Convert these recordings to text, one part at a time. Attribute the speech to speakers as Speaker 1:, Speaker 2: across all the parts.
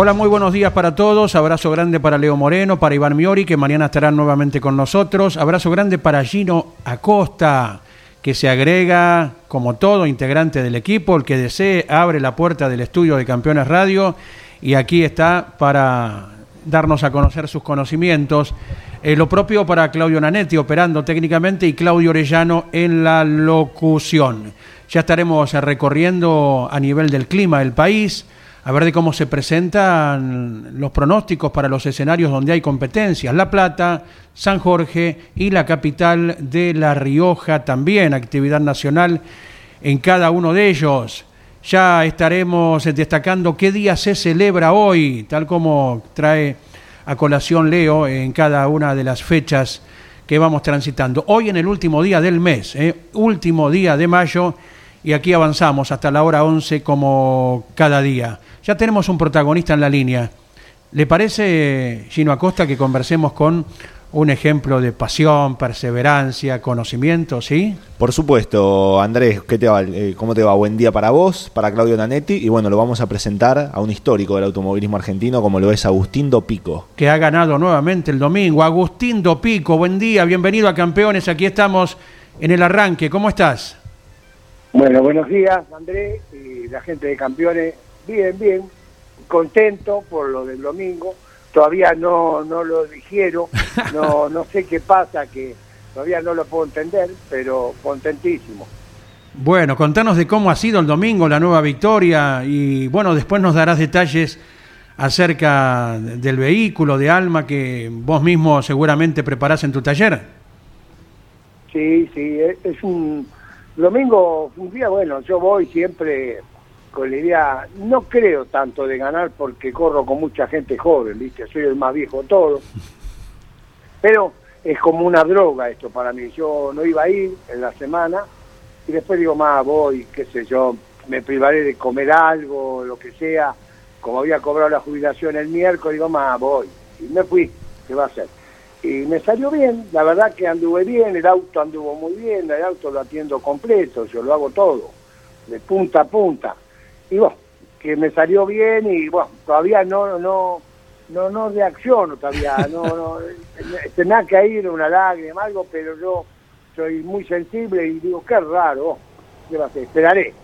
Speaker 1: Hola, muy buenos días para todos. Abrazo grande para Leo Moreno, para Iván Miori, que mañana estarán nuevamente con nosotros. Abrazo grande para Gino Acosta, que se agrega como todo integrante del equipo. El que desee abre la puerta del estudio de Campeones Radio y aquí está para darnos a conocer sus conocimientos. Eh, lo propio para Claudio Nanetti operando técnicamente y Claudio Orellano en la locución. Ya estaremos recorriendo a nivel del clima del país, a ver de cómo se presentan los pronósticos para los escenarios donde hay competencias. La Plata, San Jorge y la capital de La Rioja también, actividad nacional en cada uno de ellos. Ya estaremos destacando qué día se celebra hoy, tal como trae a colación Leo en cada una de las fechas que vamos transitando. Hoy en el último día del mes, ¿eh? último día de mayo, y aquí avanzamos hasta la hora 11 como cada día. Ya tenemos un protagonista en la línea. ¿Le parece, Gino Acosta, que conversemos con un ejemplo de pasión, perseverancia, conocimiento, ¿sí?
Speaker 2: Por supuesto, Andrés, ¿qué te va? Eh, ¿cómo te va? Buen día para vos, para Claudio Nanetti, y bueno, lo vamos a presentar a un histórico del automovilismo argentino como lo es Agustín Dopico.
Speaker 1: Que ha ganado nuevamente el domingo. Agustín Dopico, buen día, bienvenido a Campeones, aquí estamos en el arranque, ¿cómo estás?
Speaker 3: Bueno, buenos días, Andrés, y la gente de Campeones, bien, bien, contento por lo del domingo todavía no, no lo dijeron, no, no sé qué pasa, que todavía no lo puedo entender, pero contentísimo.
Speaker 1: Bueno, contanos de cómo ha sido el domingo, la nueva victoria, y bueno, después nos darás detalles acerca del vehículo de Alma que vos mismo seguramente preparás en tu taller.
Speaker 3: Sí, sí, es un domingo, un día bueno, yo voy siempre la idea, no creo tanto de ganar porque corro con mucha gente joven, ¿viste? Soy el más viejo todo. Pero es como una droga esto para mí. Yo no iba a ir en la semana y después digo, más voy, qué sé yo, me privaré de comer algo, lo que sea. Como había cobrado la jubilación el miércoles, digo, más voy. Y me fui, ¿qué va a hacer? Y me salió bien, la verdad que anduve bien, el auto anduvo muy bien, el auto lo atiendo completo, yo lo hago todo, de punta a punta y bueno, que me salió bien y bueno, todavía no, no, no, no reacciono todavía, no, no, se me ha caído una lágrima, algo, pero yo soy muy sensible y digo, qué raro, ¿qué va a hacer? Esperaré.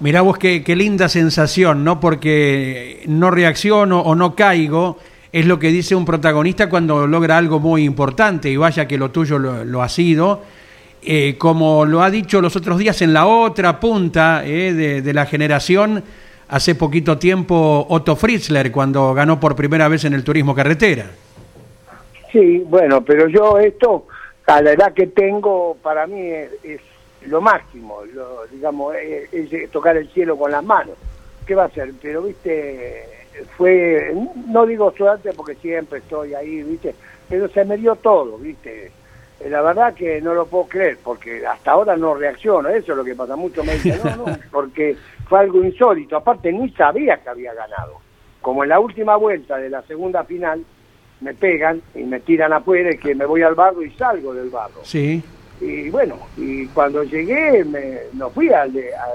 Speaker 1: Mirá vos qué, qué linda sensación, ¿no? Porque no reacciono o no caigo, es lo que dice un protagonista cuando logra algo muy importante, y vaya que lo tuyo lo ha sido, eh, como lo ha dicho los otros días en la otra punta eh, de, la generación, hace poquito tiempo Otto Fritzler, cuando ganó por primera vez en el turismo carretera.
Speaker 3: Sí, bueno, pero yo esto, a la edad que tengo, para mí es, lo máximo, digamos, es, tocar el cielo con las manos. ¿Qué va a ser? Pero, viste, fue, no digo suerte porque siempre estoy ahí, viste, pero se me dio todo, viste eh, la verdad que no lo puedo creer, porque hasta ahora no reacciono, eso es lo que pasa, mucho me dicen, no, no, porque fue algo insólito, aparte ni sabía que había ganado. Como en la última vuelta de la segunda final, me pegan y me tiran afuera y que me voy al barro y salgo del barro.
Speaker 1: Sí.
Speaker 3: Y bueno, y cuando llegué me, no fui al,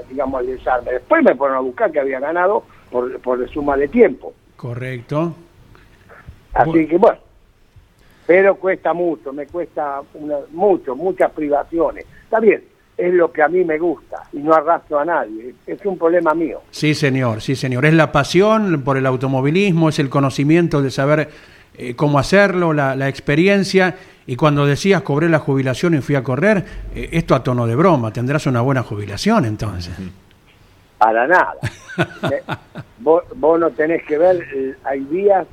Speaker 3: digamos, al desarme, después me fueron a buscar que había ganado por, por suma de tiempo.
Speaker 1: Correcto.
Speaker 3: Así que bueno, pero cuesta mucho, me cuesta mucho, muchas privaciones. Está bien, es lo que a mí me gusta y no arrastro a nadie, es un problema mío.
Speaker 1: Sí, señor, sí, señor. Es la pasión por el automovilismo, es el conocimiento de saber eh, cómo hacerlo, la, la, experiencia, y cuando decías cobré la jubilación y fui a correr, eh, esto a tono de broma, tendrás una buena jubilación entonces.
Speaker 3: Para nada. vos, vos, no tenés que ver, eh, hay días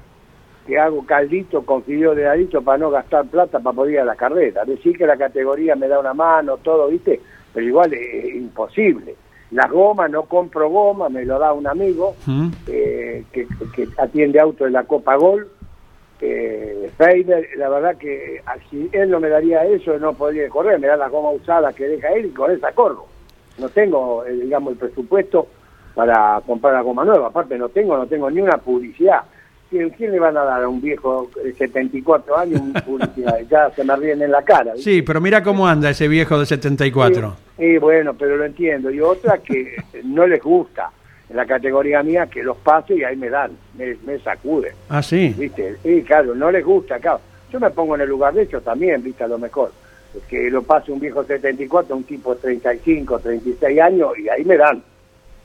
Speaker 3: que hago caldito con fideo de adito para no gastar plata para poder ir a la carrera. Decir que la categoría me da una mano, todo, ¿viste? Pero igual es imposible. Las gomas, no compro goma, me lo da un amigo eh, que, que, atiende auto de la Copa Gol. Eh, la verdad que si él no me daría eso, no podría correr, me da las gomas usadas que deja él y con esa corro. No tengo, eh, digamos, el presupuesto para comprar la goma nueva. Aparte no tengo, no tengo ni una publicidad. ¿Quién, ¿Quién, le van a dar a un viejo de 74 años publicidad? ya se me ríen en la cara.
Speaker 1: ¿viste? Sí, pero mira cómo anda ese viejo de 74.
Speaker 3: Sí, sí, bueno, pero lo entiendo. Y otra que no les gusta en la categoría mía que los pase y ahí me dan, me, me sacuden.
Speaker 1: Ah, sí.
Speaker 3: ¿Viste? Sí, claro, no les gusta, claro. Yo me pongo en el lugar de ellos también, ¿viste? A lo mejor. Que lo pase un viejo 74, un tipo de 35, 36 años y ahí me dan.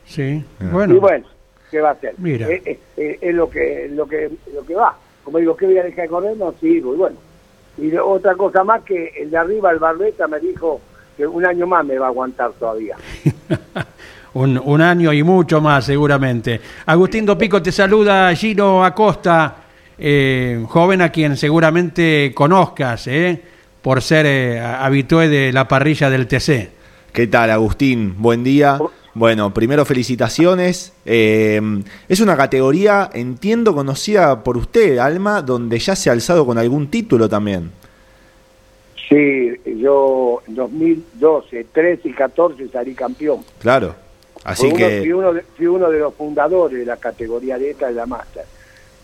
Speaker 1: Sí, bueno.
Speaker 3: Y bueno, ¿qué va a hacer?
Speaker 1: Mira.
Speaker 3: Es, es, es, lo que lo que lo que va. Como digo, ¿qué voy a dejar de correr? No sigo. Y bueno. Y otra cosa más que el de arriba, el Barbeta, me dijo que un año más me va a aguantar todavía.
Speaker 1: un, un, año y mucho más, seguramente. Agustín Dopico te saluda, Gino Acosta, eh, joven a quien seguramente conozcas, ¿eh? por ser eh, habitué de la parrilla del TC.
Speaker 2: ¿Qué tal, Agustín? Buen día. Bueno, primero felicitaciones. Eh, es una categoría, entiendo, conocida por usted, Alma, donde ya se ha alzado con algún título también.
Speaker 3: Sí, yo en 2012, 13 y 14 salí campeón.
Speaker 2: Claro, así
Speaker 3: fui
Speaker 2: que...
Speaker 3: Uno, fui, uno de, fui uno de los fundadores de la categoría de esta de la Master.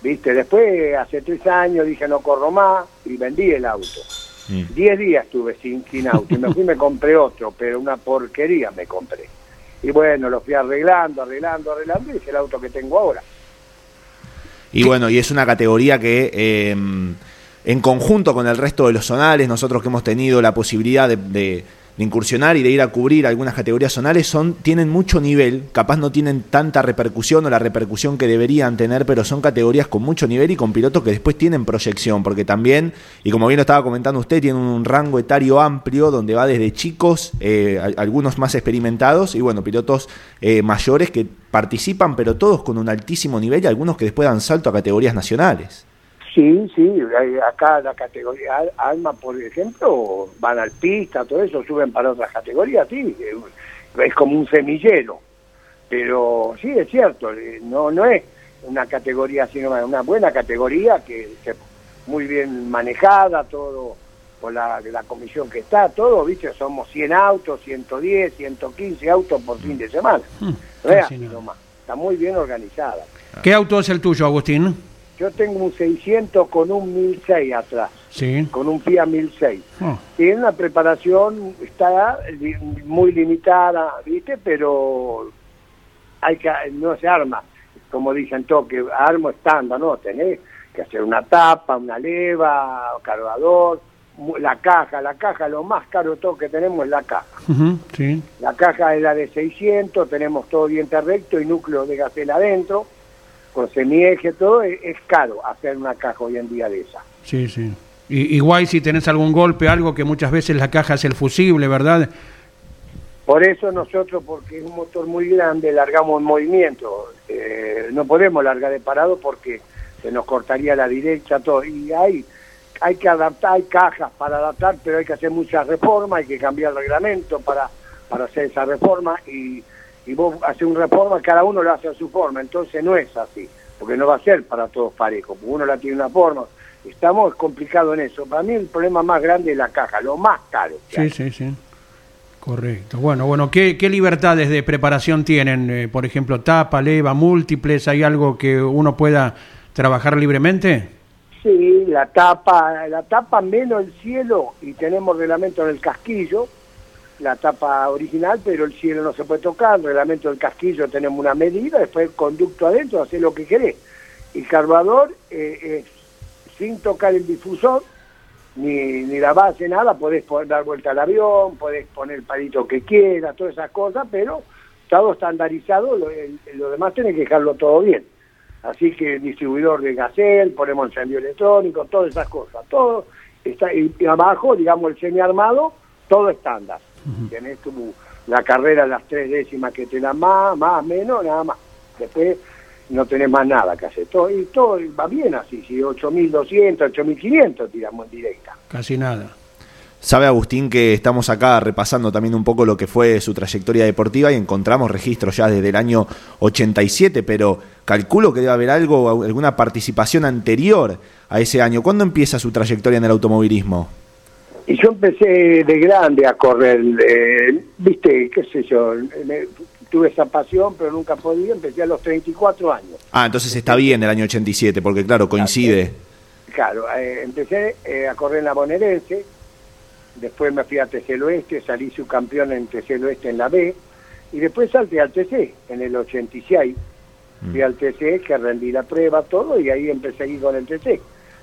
Speaker 3: Viste, después, hace tres años, dije no corro más y vendí el auto.
Speaker 2: Mm.
Speaker 3: Diez días estuve sin, sin auto y me fui y me compré otro, pero una porquería me compré. Y bueno, lo fui arreglando, arreglando, arreglando y es el auto que tengo ahora.
Speaker 2: Y bueno, y es una categoría que eh, en conjunto con el resto de los zonales, nosotros que hemos tenido la posibilidad de, de, incursionar y de ir a cubrir algunas categorías zonales, son, tienen mucho nivel, capaz no tienen tanta repercusión o la repercusión que deberían tener, pero son categorías con mucho nivel y con pilotos que después tienen proyección, porque también, y como bien lo estaba comentando usted, tiene un rango etario amplio donde va desde chicos, eh, algunos más experimentados, y bueno, pilotos eh, mayores que participan, pero todos con un altísimo nivel y algunos que después dan salto a categorías nacionales.
Speaker 3: Sí, sí, acá la categoría Alma, por ejemplo, van al pista, todo eso, suben para otras categorías, sí, es como un semillero. Pero sí, es cierto, no no es una categoría, sino una buena categoría que, que muy bien manejada, todo por la, la comisión que está, todo, viste, somos 100 autos, 110, 115 autos por fin de semana. Nomás. Está muy bien organizada.
Speaker 1: ¿Qué auto es el tuyo, Agustín?
Speaker 3: Yo tengo un 600 con un 1006 atrás,
Speaker 1: Sí.
Speaker 3: con un Fiat 1006.
Speaker 1: Oh,
Speaker 3: Tiene una preparación, está li- muy limitada, ¿viste? Pero hay que, no se arma, como dicen todos, que armo estándar, ¿no? Tenés que hacer una tapa, una leva, cargador, la caja, la caja, lo más caro todo que tenemos es la caja.
Speaker 1: sí.
Speaker 3: La caja es la de 600, tenemos todo diente recto y núcleo de gacela adentro, con semieje, todo, es, es caro hacer una caja hoy en día de esa.
Speaker 1: Sí, sí. Y, igual si tenés algún golpe, algo que muchas veces la caja es el fusible, ¿verdad?
Speaker 3: Por eso nosotros, porque es un motor muy grande, largamos en movimiento. Eh, no podemos largar de parado porque se nos cortaría la derecha, todo. Y hay, hay que adaptar, hay cajas para adaptar, pero hay que hacer muchas reformas, hay que cambiar el reglamento para, para hacer esa reforma. Y, y vos haces una reforma, cada uno lo hace a su forma. Entonces no es así, porque no va a ser para todos parejos. porque Uno la tiene una forma. Estamos complicados en eso. Para mí el problema más grande es la caja, lo más caro. que
Speaker 1: Sí,
Speaker 3: hay.
Speaker 1: sí, sí. Correcto. Bueno, bueno, ¿qué, qué libertades de preparación tienen? Eh, por ejemplo, tapa, leva, múltiples, ¿hay algo que uno pueda trabajar libremente?
Speaker 3: Sí, la tapa, la tapa menos el cielo y tenemos reglamento en el casquillo, la tapa original, pero el cielo no se puede tocar, el reglamento del casquillo tenemos una medida, después el conducto adentro, hacer lo que querés. Y carburador, eh, es sin tocar el difusor, ni, ni la base, nada, podés dar vuelta al avión, podés poner el palito que quieras, todas esas cosas, pero todo estandarizado, lo, el- demás tenés que dejarlo todo bien. Así que distribuidor de gasel, ponemos encendido electrónico, todas esas cosas, todo está y, abajo, digamos, el semi-armado, todo estándar. Tenés tu, la carrera, las tres décimas que te dan más, más, menos, nada más. Después no tenés más nada que hacer. Todo, y todo va bien así, si 8.200, 8.500 tiramos en directa.
Speaker 1: Casi nada.
Speaker 2: Sabe Agustín que estamos acá repasando también un poco lo que fue su trayectoria deportiva y encontramos registros ya desde el año 87, pero calculo que debe haber algo, alguna participación anterior a ese año. ¿Cuándo empieza su trayectoria en el automovilismo?
Speaker 3: Y yo empecé de grande a correr, eh, viste, qué sé yo, tuve esa pasión, pero nunca podía, empecé a los 34 años.
Speaker 2: Ah, entonces está bien el año 87, porque claro, coincide.
Speaker 3: Claro, eh, empecé eh, a correr en la bonaerense, después me fui a TC Oeste, salí subcampeón en TC Oeste en la B, y después salté al TC en el 86. Mm. Fui al TC, que rendí la prueba, todo, y ahí empecé a ir con el TC.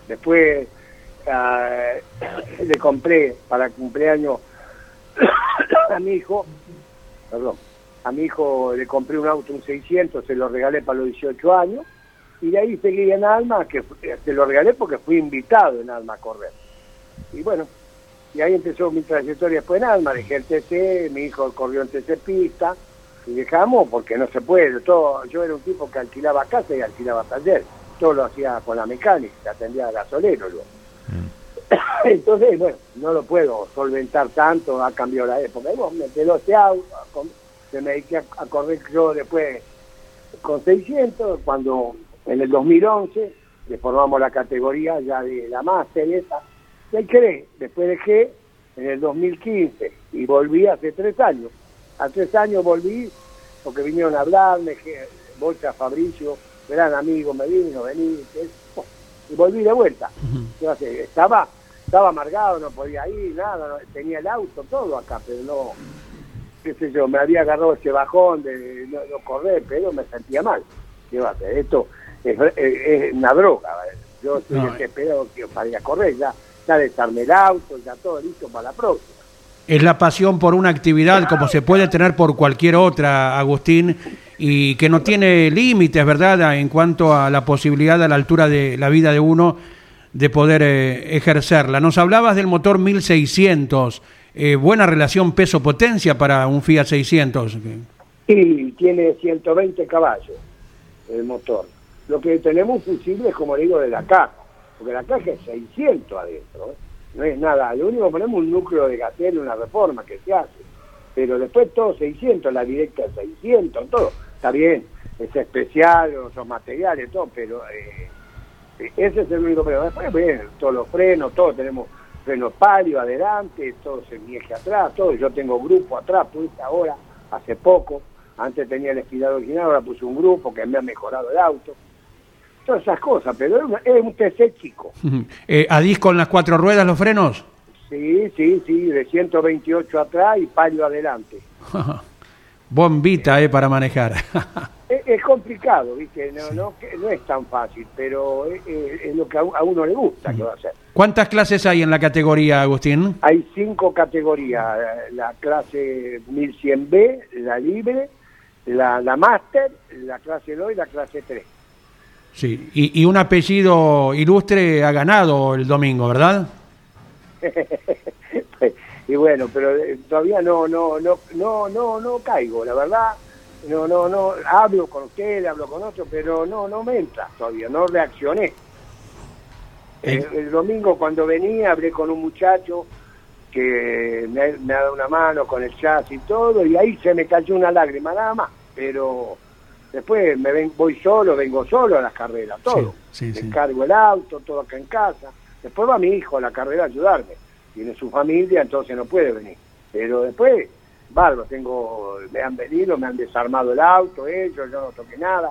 Speaker 3: Después ah, le compré para cumpleaños a mi hijo, perdón, a mi hijo le compré un auto, un 600, se lo regalé para los 18 años, y de ahí seguí en Alma, que se lo regalé porque fui invitado en Alma a correr. Y bueno, y ahí empezó mi trayectoria después en Alma, dejé el TC, mi hijo corrió en TC Pista, y dejamos porque no se puede, todo, yo era un tipo que alquilaba casa y alquilaba taller, todo lo hacía con la mecánica, atendía a gasolero luego. Entonces, bueno, no lo puedo solventar tanto, ha cambiado la época. Y bueno, me este auto, me dediqué a, correr yo después con 600, cuando en el 2011 le formamos la categoría ya de la máster esa, y ahí después dejé en el 2015 y volví hace tres años. A tres años volví porque vinieron a hablarme, Bolsa Fabricio, gran amigo, me vino, vení, y volví de vuelta. estaba, estaba amargado, no podía ir, nada, tenía el auto, todo acá, pero no, qué sé yo, me había agarrado ese bajón de no, correr, pero me sentía mal. ¿Qué va a hacer? Esto es, una droga. Yo estoy eh. desesperado que para ir a correr, ya, ya desarmé el auto, ya todo listo para la próxima.
Speaker 1: Es la pasión por una actividad como se puede tener por cualquier otra, Agustín, y que no tiene límites, ¿verdad?, en cuanto a la posibilidad a la altura de la vida de uno de poder eh, ejercerla. Nos hablabas del motor 1600 eh, buena relación peso-potencia para un Fiat 600.
Speaker 3: Sí, tiene 120 caballos el motor. Lo que tenemos fusible es, como digo, de la caja, porque la caja es 600 adentro, ¿eh? no es nada. Lo único que ponemos un núcleo de gatel, una reforma que se hace, pero después todo 600, la directa es 600, todo. Está bien, es especial, son materiales, todo, pero eh, ese es el único problema. Después, bien, todos los frenos, todo tenemos freno palio adelante, todo se eje atrás, todo. Yo tengo grupo atrás, puse ahora, hace poco. Antes tenía el espirado original, ahora puse un grupo que me ha mejorado el auto. Todas esas cosas, pero es, un TC chico.
Speaker 1: eh, ¿A disco en las cuatro ruedas los frenos?
Speaker 3: Sí, sí, sí, de 128 atrás y palio adelante.
Speaker 1: Bombita, eh, para manejar.
Speaker 3: es, complicado, ¿viste? No, no, no es tan fácil, pero es, lo que a, uno le gusta que va a hacer.
Speaker 1: ¿Cuántas clases hay en la categoría, Agustín?
Speaker 3: Hay cinco categorías, la clase 1100B, la libre, la, la máster, la clase 2 y la clase 3.
Speaker 1: Sí, y, y un apellido ilustre ha ganado el domingo, ¿verdad?
Speaker 3: y bueno, pero eh, todavía no, no, no, no, no, no caigo, la verdad no, no, no, hablo con usted, hablo con otro, pero no, no me entra todavía, no reaccioné. El, domingo cuando venía hablé con un muchacho que me, ha dado una mano con el jazz y todo, y ahí se me cayó una lágrima nada más, pero después me ven, voy solo, vengo solo a las carreras, todo. Sí, Encargo el auto, todo acá en casa. Después va mi hijo a la carrera a ayudarme. Tiene su familia, entonces no puede venir. Pero después bárbaro, tengo, me han venido, me han desarmado el auto, ellos, yo no toqué nada,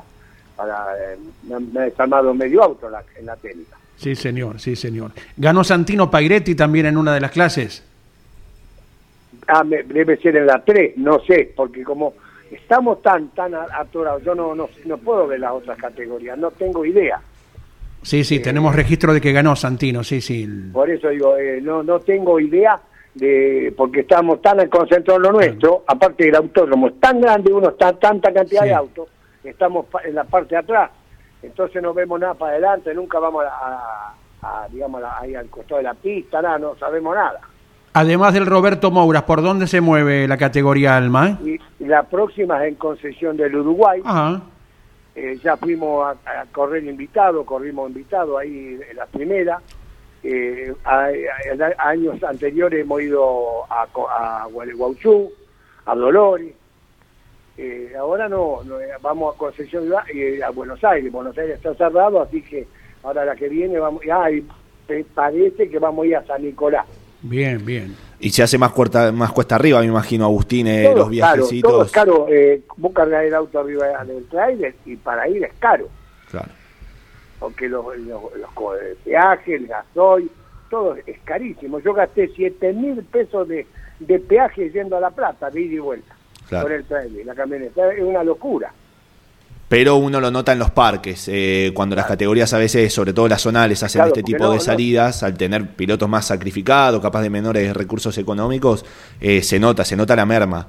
Speaker 3: para, eh, me, han, desarmado medio auto en la técnica.
Speaker 1: Sí, señor, sí, señor. ¿Ganó Santino Pairetti también en una de las clases?
Speaker 3: Ah, debe ser en la 3, no sé, porque como estamos tan tan atorados, yo no, no, no puedo ver las otras categorías, no tengo idea.
Speaker 1: Sí, sí, tenemos registro de que ganó Santino, sí, sí.
Speaker 3: Por eso digo, eh, no, no tengo idea de porque estamos tan concentrados en lo nuestro, aparte del autódromo es tan grande, uno está tanta cantidad de autos, estamos en la parte de atrás, entonces no vemos nada para adelante, nunca vamos a, digamos, ahí al costado de la pista, nada, no sabemos nada.
Speaker 1: Además del Roberto Mouras, ¿por dónde se mueve la categoría Alma?
Speaker 3: Y, la próxima es en Concesión del Uruguay. Eh, ya fuimos a, correr invitado, corrimos invitado ahí en la primera. Eh, a, años anteriores hemos ido a, a a Dolores. Eh, ahora no, vamos a Concesión y a Buenos Aires. Buenos Aires está cerrado, así que ahora la que viene vamos. Ah, y parece que vamos a ir a San Nicolás.
Speaker 1: Bien, bien.
Speaker 2: Y se hace más cuesta, más cuesta arriba, me imagino, Agustín, eh, los viajecitos.
Speaker 3: todo es caro. Eh, vos cargas el auto arriba del trailer y para ir es caro.
Speaker 2: Claro.
Speaker 3: Porque los, los, peajes, el gasoil, todo es carísimo. Yo gasté 7 mil pesos de, de peaje yendo a La Plata, de ida y vuelta. Por el trailer, la camioneta. Es una locura
Speaker 2: pero uno lo nota en los parques, eh, cuando las categorías a veces, sobre todo las zonales, hacen este tipo de salidas, al tener pilotos más sacrificados, capaz de menores recursos económicos, eh, se nota, se nota la merma.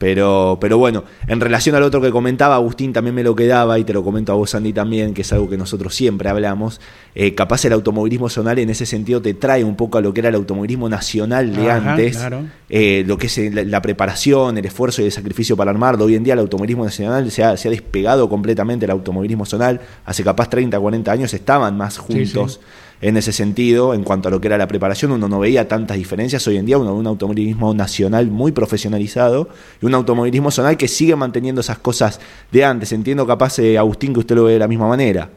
Speaker 2: Pero, pero bueno, en relación al otro que comentaba, Agustín también me lo quedaba, y te lo comento a vos, Andy, también, que es algo que nosotros siempre hablamos. Eh, capaz el automovilismo zonal en ese sentido te trae un poco a lo que era el automovilismo nacional de antes, eh, lo que es la, preparación, el esfuerzo y el sacrificio para armarlo. Hoy en día el automovilismo nacional se ha, se ha despegado completamente el automovilismo zonal. Hace capaz 30, 40 años estaban más juntos en ese sentido, en cuanto a lo que era la preparación, uno no veía tantas diferencias. Hoy en día uno ve un automovilismo nacional muy profesionalizado y un automovilismo zonal que sigue manteniendo esas cosas de antes. Entiendo capaz, eh, Agustín, que usted lo ve de la misma manera.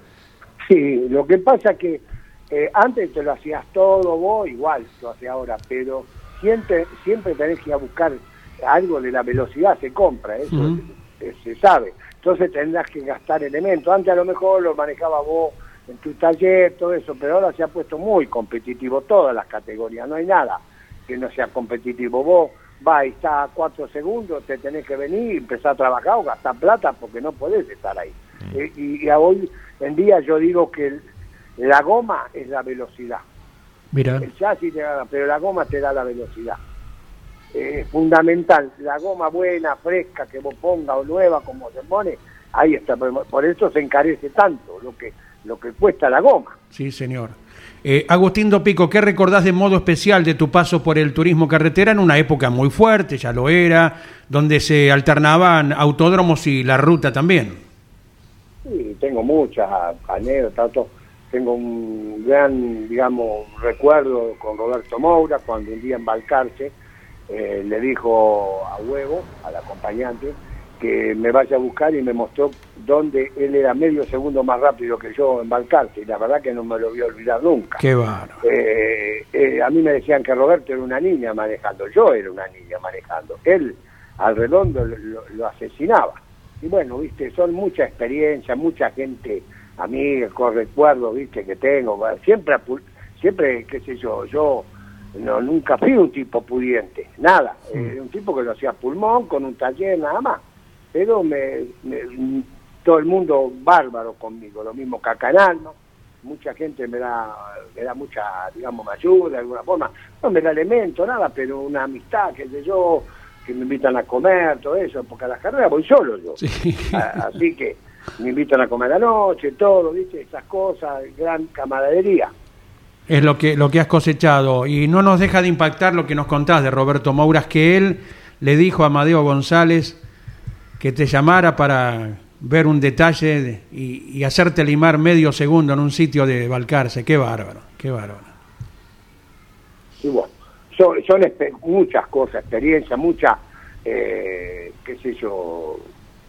Speaker 3: Sí, lo que pasa es que eh, antes te lo hacías todo vos, igual lo hace ahora, pero siempre, siempre tenés que ir a buscar algo de la velocidad, se compra, eso se sabe. Entonces tendrás que gastar elementos. Antes a lo mejor lo manejaba vos en tu taller, todo eso, pero ahora se ha puesto muy competitivo todas las categorías, no hay nada que no sea competitivo. Vos vas y estás a cuatro segundos, te tenés que venir y empezar a trabajar o gastar plata porque no podés estar ahí. Mm. Eh, y, hoy en día yo digo que la goma es la velocidad.
Speaker 1: Mira.
Speaker 3: El chasis te da, pero la goma te da la velocidad. Es fundamental, la goma buena, fresca, que vos pongas o nueva como se pone, ahí está. Por eso se encarece tanto lo que lo que cuesta la goma.
Speaker 1: Sí, señor. Eh, Agustín Dopico, ¿qué recordás de modo especial de tu paso por el turismo carretera en una época muy fuerte, ya lo era, donde se alternaban autódromos y la ruta también?
Speaker 3: Sí, tengo muchas anécdotas. Tengo un gran, digamos, recuerdo con Roberto Moura, cuando un día en Balcarce eh, le dijo a Huevo, al acompañante, que me vaya a buscar y me mostró dónde él era medio segundo más rápido que yo en Balcarce y la verdad que no me lo voy a olvidar nunca.
Speaker 1: Qué bueno.
Speaker 3: Eh, eh, a mí me decían que Roberto era una niña manejando, yo era una niña manejando, él al redondo lo, asesinaba. Y bueno, viste, son mucha experiencia, mucha gente amiga, con recuerdos, viste, que tengo, siempre, siempre, qué sé yo, yo no nunca fui un tipo pudiente, nada, mm. un tipo que lo hacía pulmón, con un taller, nada más pero me, todo el mundo bárbaro conmigo, lo mismo acá en mucha gente me da, me da mucha, digamos, ayuda de alguna forma, no me da elemento, nada, pero una amistad, que sé yo, que me invitan a comer, todo eso, porque a las carreras voy solo yo, así que me invitan a comer a la noche, todo, ¿viste? Esas cosas, gran camaradería.
Speaker 1: Es lo que, lo que has cosechado. Y no nos deja de impactar lo que nos contás de Roberto Mouras, que él le dijo a Amadeo González, que te llamara para ver un detalle y, hacerte limar medio segundo en un sitio de Balcarce. Qué bárbaro, qué bárbaro.
Speaker 3: Y bueno, son, muchas cosas, experiencias, muchas, eh, qué sé yo,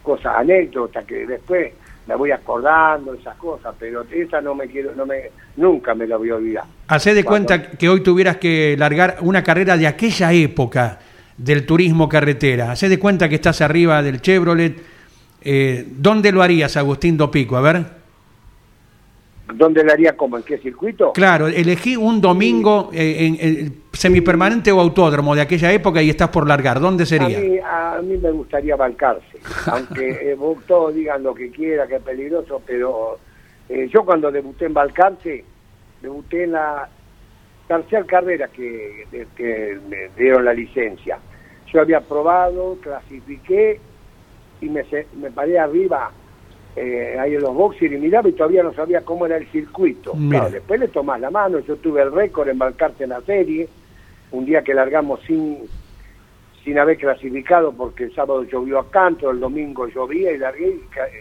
Speaker 3: cosas, anécdotas que después me voy acordando, esas cosas, pero esa no me quiero, no me, nunca me la voy a olvidar.
Speaker 1: Hacé de cuenta que hoy tuvieras que largar una carrera de aquella época del turismo carretera. Hacé de cuenta que estás arriba del Chevrolet. Eh, ¿Dónde lo harías, Agustín Dopico? A ver.
Speaker 3: ¿Dónde lo haría como? ¿En qué circuito?
Speaker 1: Claro, elegí un domingo eh, en, semipermanente o autódromo de aquella época y estás por largar. ¿Dónde sería?
Speaker 3: A mí, me gustaría balcarse, aunque eh, todos digan lo que quiera, que es peligroso, pero yo cuando debuté en balcarse, debuté en la tercera carrera que, me dieron la licencia. Yo había probado, clasifiqué y me, me paré arriba eh, ahí en los boxers y miraba y todavía no sabía cómo era el circuito. Claro, después le tomás la mano, yo tuve el récord en embarcarte en la serie, un día que largamos sin sin haber clasificado porque el sábado llovió a canto, el domingo llovía y largué,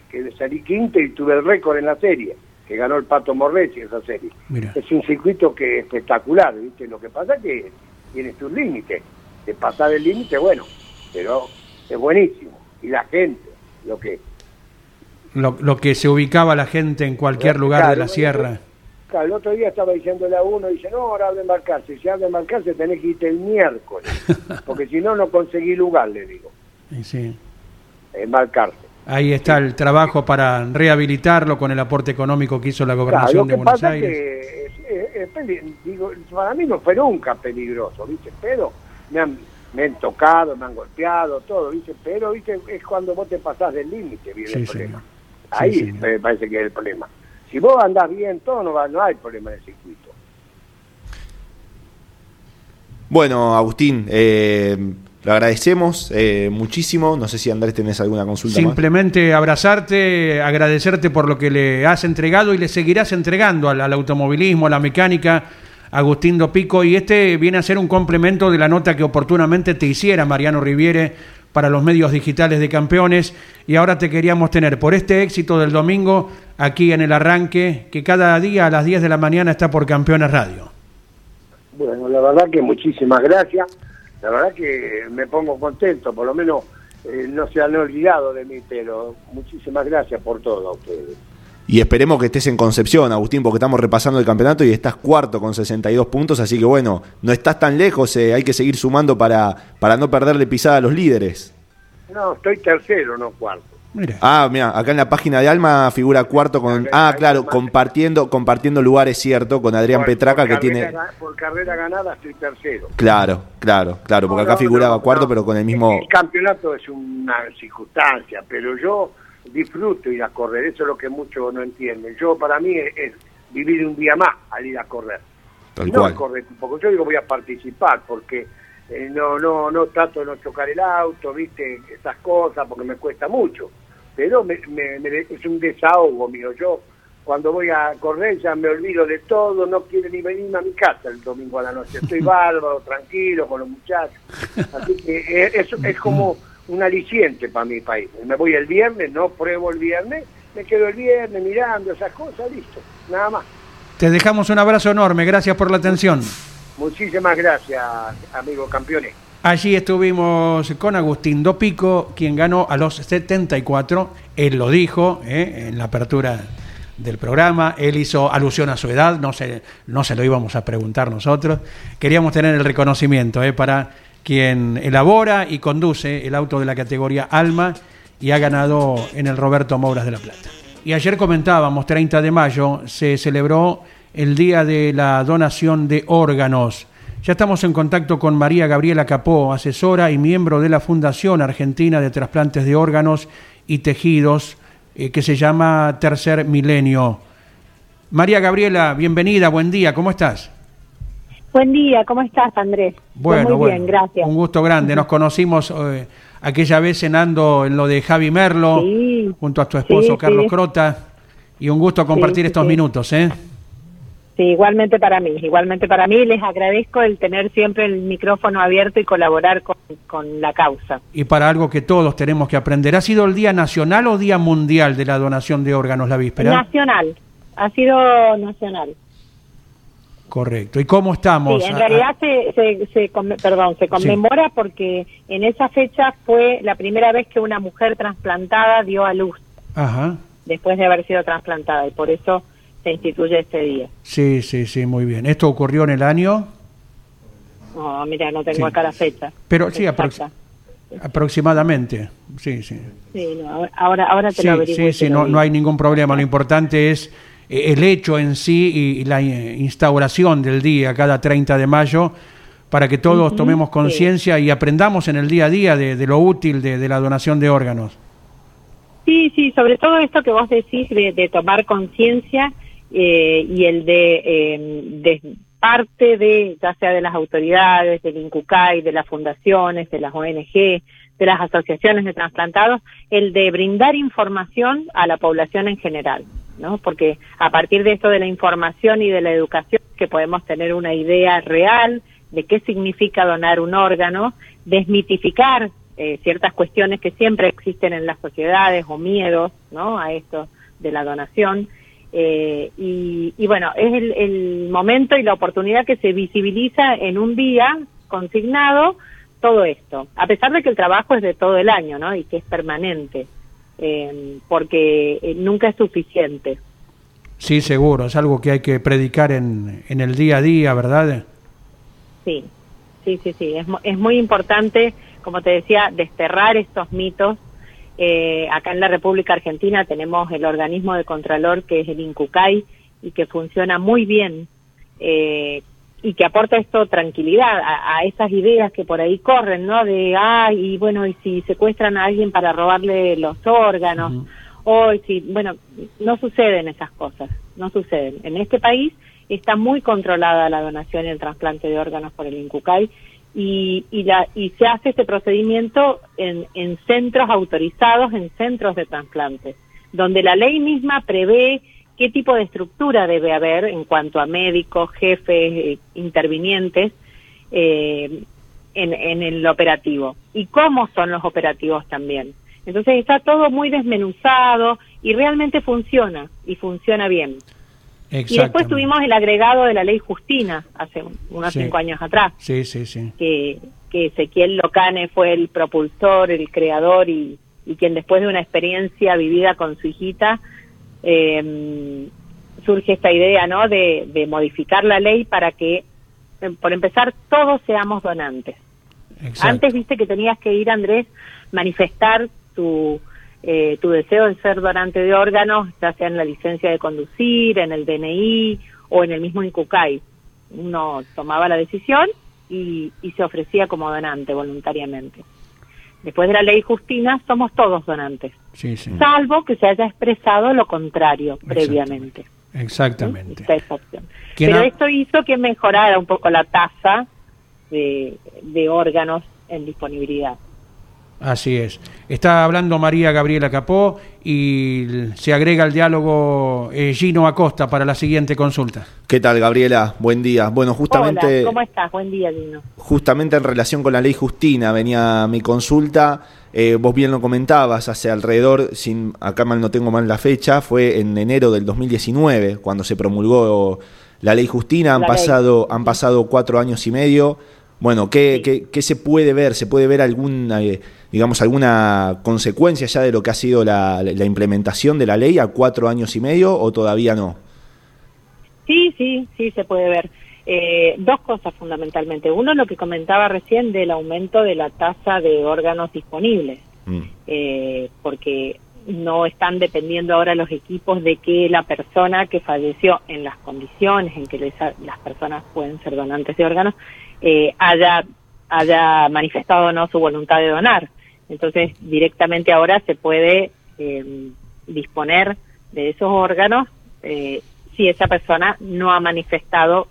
Speaker 3: que salí quinto y tuve el récord en la serie, que ganó el Pato Morretti esa serie. Es un circuito que es espectacular, ¿viste? Lo que pasa es que tiene sus límites, de pasar el límite, bueno, pero es buenísimo. Y la gente, lo que...
Speaker 1: Lo, lo que se ubicaba la gente en cualquier lugar de la sierra
Speaker 3: el otro día estaba diciéndole a uno, dice, no, ahora de embarcarse. Si habla de embarcarse tenés que irte el miércoles, porque si no, no conseguí lugar, le digo.
Speaker 1: Sí.
Speaker 3: Embarcarse.
Speaker 1: Ahí está el trabajo para rehabilitarlo con el aporte económico que hizo la gobernación de Buenos Aires.
Speaker 3: Que digo, para mí no fue nunca peligroso, ¿viste? Pero me han, me han tocado, me han golpeado, todo, ¿viste? Pero, ¿viste? Es cuando vos te pasás del límite, viene el problema. Ahí me parece que es el problema. Si vos andás bien, todo no, va, no hay problema en el circuito.
Speaker 2: Bueno, Agustín, eh, lo agradecemos eh, muchísimo. No sé si Andrés tenés alguna consulta
Speaker 1: Simplemente abrazarte, agradecerte por lo que le has entregado y le seguirás entregando al, al automovilismo, a la mecánica. Agustín Dopico, y este viene a ser un complemento de la nota que oportunamente te hiciera Mariano Riviere para los medios digitales de campeones y ahora te queríamos tener por este éxito del domingo aquí en el arranque que cada día a las 10 de la mañana está por Campeones Radio.
Speaker 3: Bueno, la verdad que muchísimas gracias, la verdad que me pongo contento, por lo menos eh, no se han olvidado de mí, pero muchísimas gracias por todo a ustedes.
Speaker 2: Y esperemos que estés en Concepción, Agustín, porque estamos repasando el campeonato y estás cuarto con 62 puntos, así que bueno, no estás tan lejos, eh, hay que seguir sumando para, para no perderle pisada a los líderes.
Speaker 3: No, estoy tercero, no cuarto.
Speaker 2: Ah, mira, acá en la página de Alma figura cuarto con... Ah, claro, compartiendo compartiendo lugares, cierto, con Adrián Petraca que tiene...
Speaker 3: Por carrera ganada estoy tercero.
Speaker 2: Claro, claro, claro, porque acá figuraba cuarto, pero con el mismo...
Speaker 3: El campeonato es una circunstancia, pero yo disfruto ir a correr, eso es lo que muchos no entienden. Yo, para mí, es, vivir un día más al ir a correr. no a correr, porque yo digo voy a participar, porque eh, no no no trato de no chocar el auto, viste, esas cosas, porque me cuesta mucho. Pero me, es un desahogo mío. Yo, cuando voy a correr, ya me olvido de todo, no quiero ni venir a mi casa el domingo a la noche. Estoy bárbaro, tranquilo con los muchachos. Así que eh, eso es como un aliciente para mi país. Me voy el viernes, no pruebo el viernes, me quedo el viernes mirando esas cosas, listo, nada más.
Speaker 1: Te dejamos un abrazo enorme, gracias por la atención.
Speaker 3: Muchísimas gracias, amigo campeones.
Speaker 1: Allí estuvimos con Agustín Dopico, quien ganó a los 74, él lo dijo ¿eh? en la apertura del programa, él hizo alusión a su edad, no se, no se lo íbamos a preguntar nosotros, queríamos tener el reconocimiento ¿eh? para quien elabora y conduce el auto de la categoría Alma y ha ganado en el Roberto Mouras de la Plata. Y ayer comentábamos, 30 de mayo, se celebró el Día de la Donación de Órganos. Ya estamos en contacto con María Gabriela Capó, asesora y miembro de la Fundación Argentina de Trasplantes de Órganos y Tejidos, eh, que se llama Tercer Milenio. María Gabriela, bienvenida, buen día, ¿cómo estás?
Speaker 4: Buen día, ¿cómo estás, Andrés?
Speaker 1: Bueno, Muy bien, gracias. Un gusto grande. Nos conocimos eh, aquella vez cenando en lo de Javi Merlo, junto a tu esposo Carlos Crota, y un gusto compartir estos minutos, ¿eh?
Speaker 4: Sí, igualmente para mí, igualmente para mí. Les agradezco el tener siempre el micrófono abierto y colaborar con, con la causa.
Speaker 1: Y para algo que todos tenemos que aprender, ¿ha sido el Día Nacional o Día Mundial de la Donación de Órganos la víspera?
Speaker 4: Nacional, ha sido nacional.
Speaker 1: Correcto. ¿Y cómo estamos?
Speaker 4: Sí, en realidad se, se, perdón, se conmemora porque en esa fecha fue la primera vez que una mujer trasplantada dio a luz.
Speaker 1: Ajá.
Speaker 4: Después de haber sido trasplantada y por eso se instituye este día.
Speaker 1: Sí, sí, sí, muy bien. ¿Esto ocurrió en el año?
Speaker 4: No, mira, no tengo acá la fecha.
Speaker 1: Pero sí, aproximadamente. Sí, sí.
Speaker 4: Sí, ahora, ahora te lo averiguo.
Speaker 1: Sí, sí, no, no hay ningún problema. Lo importante es eh, el hecho en sí y la eh, instauración del día cada 30 de mayo para que todos tomemos conciencia y aprendamos en el día a día de, lo útil de, la donación de órganos.
Speaker 4: Sí, sí, sobre todo esto que vos decís de, tomar conciencia eh, y el de, de parte de, ya sea de las autoridades, del INCUCAI, de las fundaciones, de las ONG, de las asociaciones de trasplantados, el de brindar información a la población en general, ¿no? Porque a partir de esto de la información y de la educación que podemos tener una idea real de qué significa donar un órgano, desmitificar eh, ciertas cuestiones que siempre existen en las sociedades o miedos, ¿no? A esto de la donación. Eh, y, y, bueno, es el, el momento y la oportunidad que se visibiliza en un día consignado todo esto, a pesar de que el trabajo es de todo el año, ¿no? Y que es permanente, eh, porque eh, nunca es suficiente.
Speaker 1: Sí, seguro, es algo que hay que predicar en, en el día a día, ¿verdad?
Speaker 4: Sí, sí, sí, sí, es, es muy importante, como te decía, desterrar estos mitos. Eh, acá en la República Argentina tenemos el organismo de Contralor que es el INCUCAI y que funciona muy bien eh, y que aporta esto tranquilidad a, a, esas ideas que por ahí corren, ¿no? De, ay, y bueno, y si secuestran a alguien para robarle los órganos, uh -huh. o si, bueno, no suceden esas cosas, no suceden. En este país está muy controlada la donación y el trasplante de órganos por el INCUCAI y, y, la, y se hace este procedimiento en, en centros autorizados, en centros de trasplante, donde la ley misma prevé qué tipo de estructura debe haber en cuanto a médicos, jefes, eh, intervinientes eh, en, en el operativo y cómo son los operativos también. Entonces está todo muy desmenuzado y realmente funciona y funciona bien. Y después tuvimos el agregado de la ley Justina hace unos sí. cinco años atrás.
Speaker 1: Sí, sí, sí.
Speaker 4: Que, que Ezequiel Locane fue el propulsor, el creador y, y quien después de una experiencia vivida con su hijita eh, surge esta idea, ¿no? De, de, modificar la ley para que, eh, por empezar, todos seamos donantes. Exacto. Antes viste que tenías que ir, Andrés, manifestar tu, eh, tu deseo de ser donante de órganos, ya sea en la licencia de conducir, en el DNI o en el mismo INCUCAI. Uno tomaba la decisión y, y se ofrecía como donante voluntariamente. Después de la ley Justina, somos todos donantes,
Speaker 1: sí, sí.
Speaker 4: salvo que se haya expresado lo contrario previamente.
Speaker 1: Exactamente.
Speaker 4: Pero ha... esto hizo que mejorara un poco la tasa de, de órganos en disponibilidad.
Speaker 1: Así es. Está hablando María Gabriela Capó y se agrega al diálogo eh, Gino Acosta para la siguiente consulta.
Speaker 2: ¿Qué tal, Gabriela? Buen día. Bueno, justamente.
Speaker 4: Hola, ¿cómo estás? Buen día, Gino.
Speaker 2: Justamente en relación con la ley Justina venía mi consulta. Eh, vos bien lo comentabas, hace alrededor, sin acá mal no tengo mal la fecha, fue en enero del 2019 cuando se promulgó la ley Justina. Han la pasado, ley. han pasado cuatro años y medio. Bueno, ¿qué, sí. ¿qué, qué, se puede ver? ¿Se puede ver alguna, eh, digamos, alguna consecuencia ya de lo que ha sido la, la, implementación de la ley a cuatro años y medio o todavía no?
Speaker 4: Sí, sí, sí se puede ver. Eh, dos cosas fundamentalmente. Uno, lo que comentaba recién del aumento de la tasa de órganos disponibles, mm. eh, porque no están dependiendo ahora los equipos de que la persona que falleció en las condiciones en que les, las personas pueden ser donantes de órganos eh, haya, haya manifestado no su voluntad de donar. Entonces, directamente ahora se puede eh, disponer de esos órganos eh, si esa persona no ha manifestado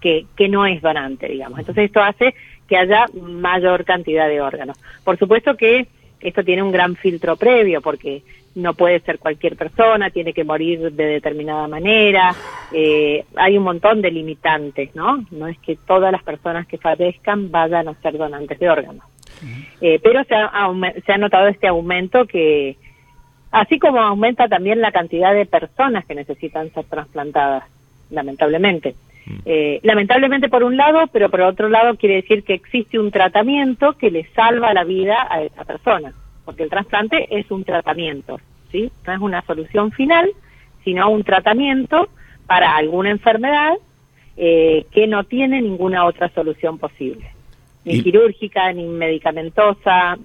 Speaker 4: que, que no es donante, digamos. Entonces, esto hace que haya mayor cantidad de órganos. Por supuesto que esto tiene un gran filtro previo porque no puede ser cualquier persona, tiene que morir de determinada manera, eh, hay un montón de limitantes, ¿no? No es que todas las personas que fallezcan vayan a ser donantes de órganos. Eh, pero se ha, se ha notado este aumento que, así como aumenta también la cantidad de personas que necesitan ser trasplantadas, lamentablemente. Eh, lamentablemente por un lado, pero por otro lado quiere decir que existe un tratamiento que le salva la vida a esa persona, porque el trasplante es un tratamiento, ¿sí? No es una solución final, sino un tratamiento para alguna enfermedad eh, que no tiene ninguna otra solución posible, ni y... quirúrgica, ni medicamentosa,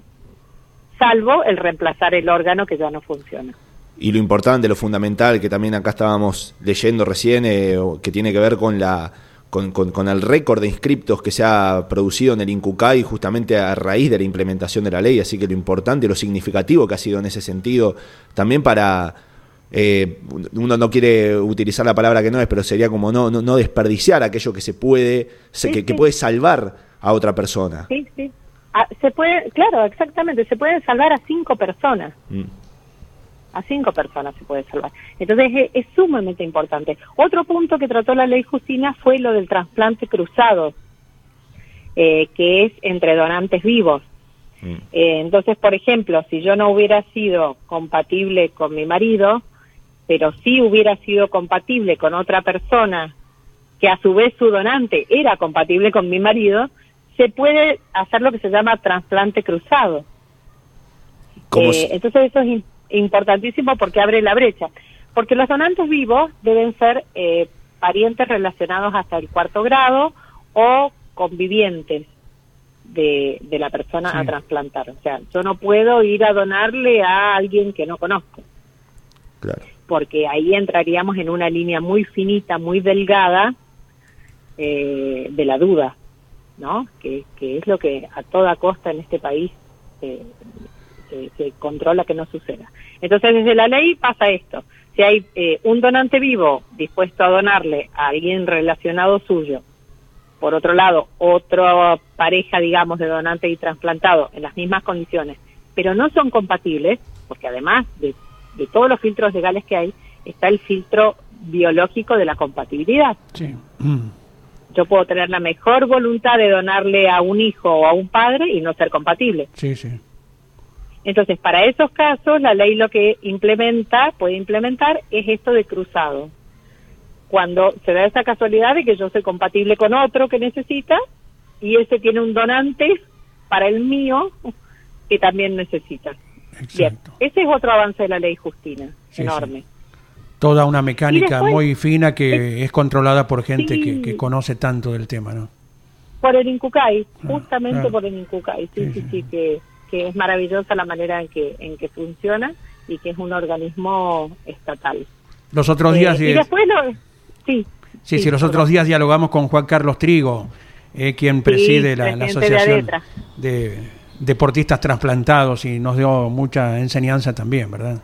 Speaker 4: salvo el reemplazar el órgano que ya no funciona.
Speaker 2: Y lo importante, lo fundamental, que también acá estábamos leyendo recién, eh, que tiene que ver con la con, con, con el récord de inscriptos que se ha producido en el INCUCAI justamente a raíz de la implementación de la ley, así que lo importante, lo significativo que ha sido en ese sentido, también para, eh, uno no quiere utilizar la palabra que no es, pero sería como no, no, no desperdiciar aquello que se puede, sí, que, que, puede salvar a otra persona.
Speaker 4: Sí, sí, Ah, se puede, claro, exactamente, se pueden salvar a cinco personas. Mm. A cinco personas se puede salvar. Entonces es, sumamente importante. Otro punto que trató la ley Justina fue lo del trasplante cruzado, eh, que es entre donantes vivos. Mm. Eh, entonces, por ejemplo, si yo no hubiera sido compatible con mi marido, pero sí hubiera sido compatible con otra persona que a su vez su donante era compatible con mi marido, se puede hacer lo que se llama trasplante cruzado. Eh, entonces eso es importantísimo porque abre la brecha. Porque los donantes vivos deben ser eh, parientes relacionados hasta el cuarto grado o convivientes de, de la persona a trasplantar. O sea, yo no puedo ir a donarle a alguien que no conozco. Porque ahí entraríamos en una línea muy finita, muy delgada eh, de la duda. ¿No? Que, es lo que a toda costa en este país eh, se, controla que no suceda. Entonces, desde la ley pasa esto. Si hay eh, un donante vivo dispuesto a donarle a alguien relacionado suyo, por otro lado, otra pareja, digamos, de donante y trasplantado en las mismas condiciones, pero no son compatibles, porque además de, de todos los filtros legales que hay, está el filtro biológico de la compatibilidad. Sí. yo puedo tener la mejor voluntad de donarle a un hijo o a un padre y no ser compatible.
Speaker 1: Sí, sí.
Speaker 4: Entonces, para esos casos, la ley lo que implementa, puede implementar, es esto de cruzado. Cuando se da esa casualidad de que yo soy compatible con otro que necesita y ese tiene un donante para el mío que también necesita. Exacto. ese es otro avance de la ley Justina, enorme
Speaker 1: toda una mecánica muy fina que es controlada por gente que, conoce tanto del tema, ¿no?
Speaker 4: Por el Incucay, ah, justamente por el Incucay, sí, sí, sí, que, es maravillosa la manera en que, en que funciona y que es un organismo estatal.
Speaker 1: Los otros días...
Speaker 4: Eh, y después
Speaker 1: sí, sí, sí, los otros días dialogamos con Juan Carlos Trigo, eh, quien preside la, la, Asociación de Deportistas Trasplantados y nos dio mucha enseñanza también, ¿verdad?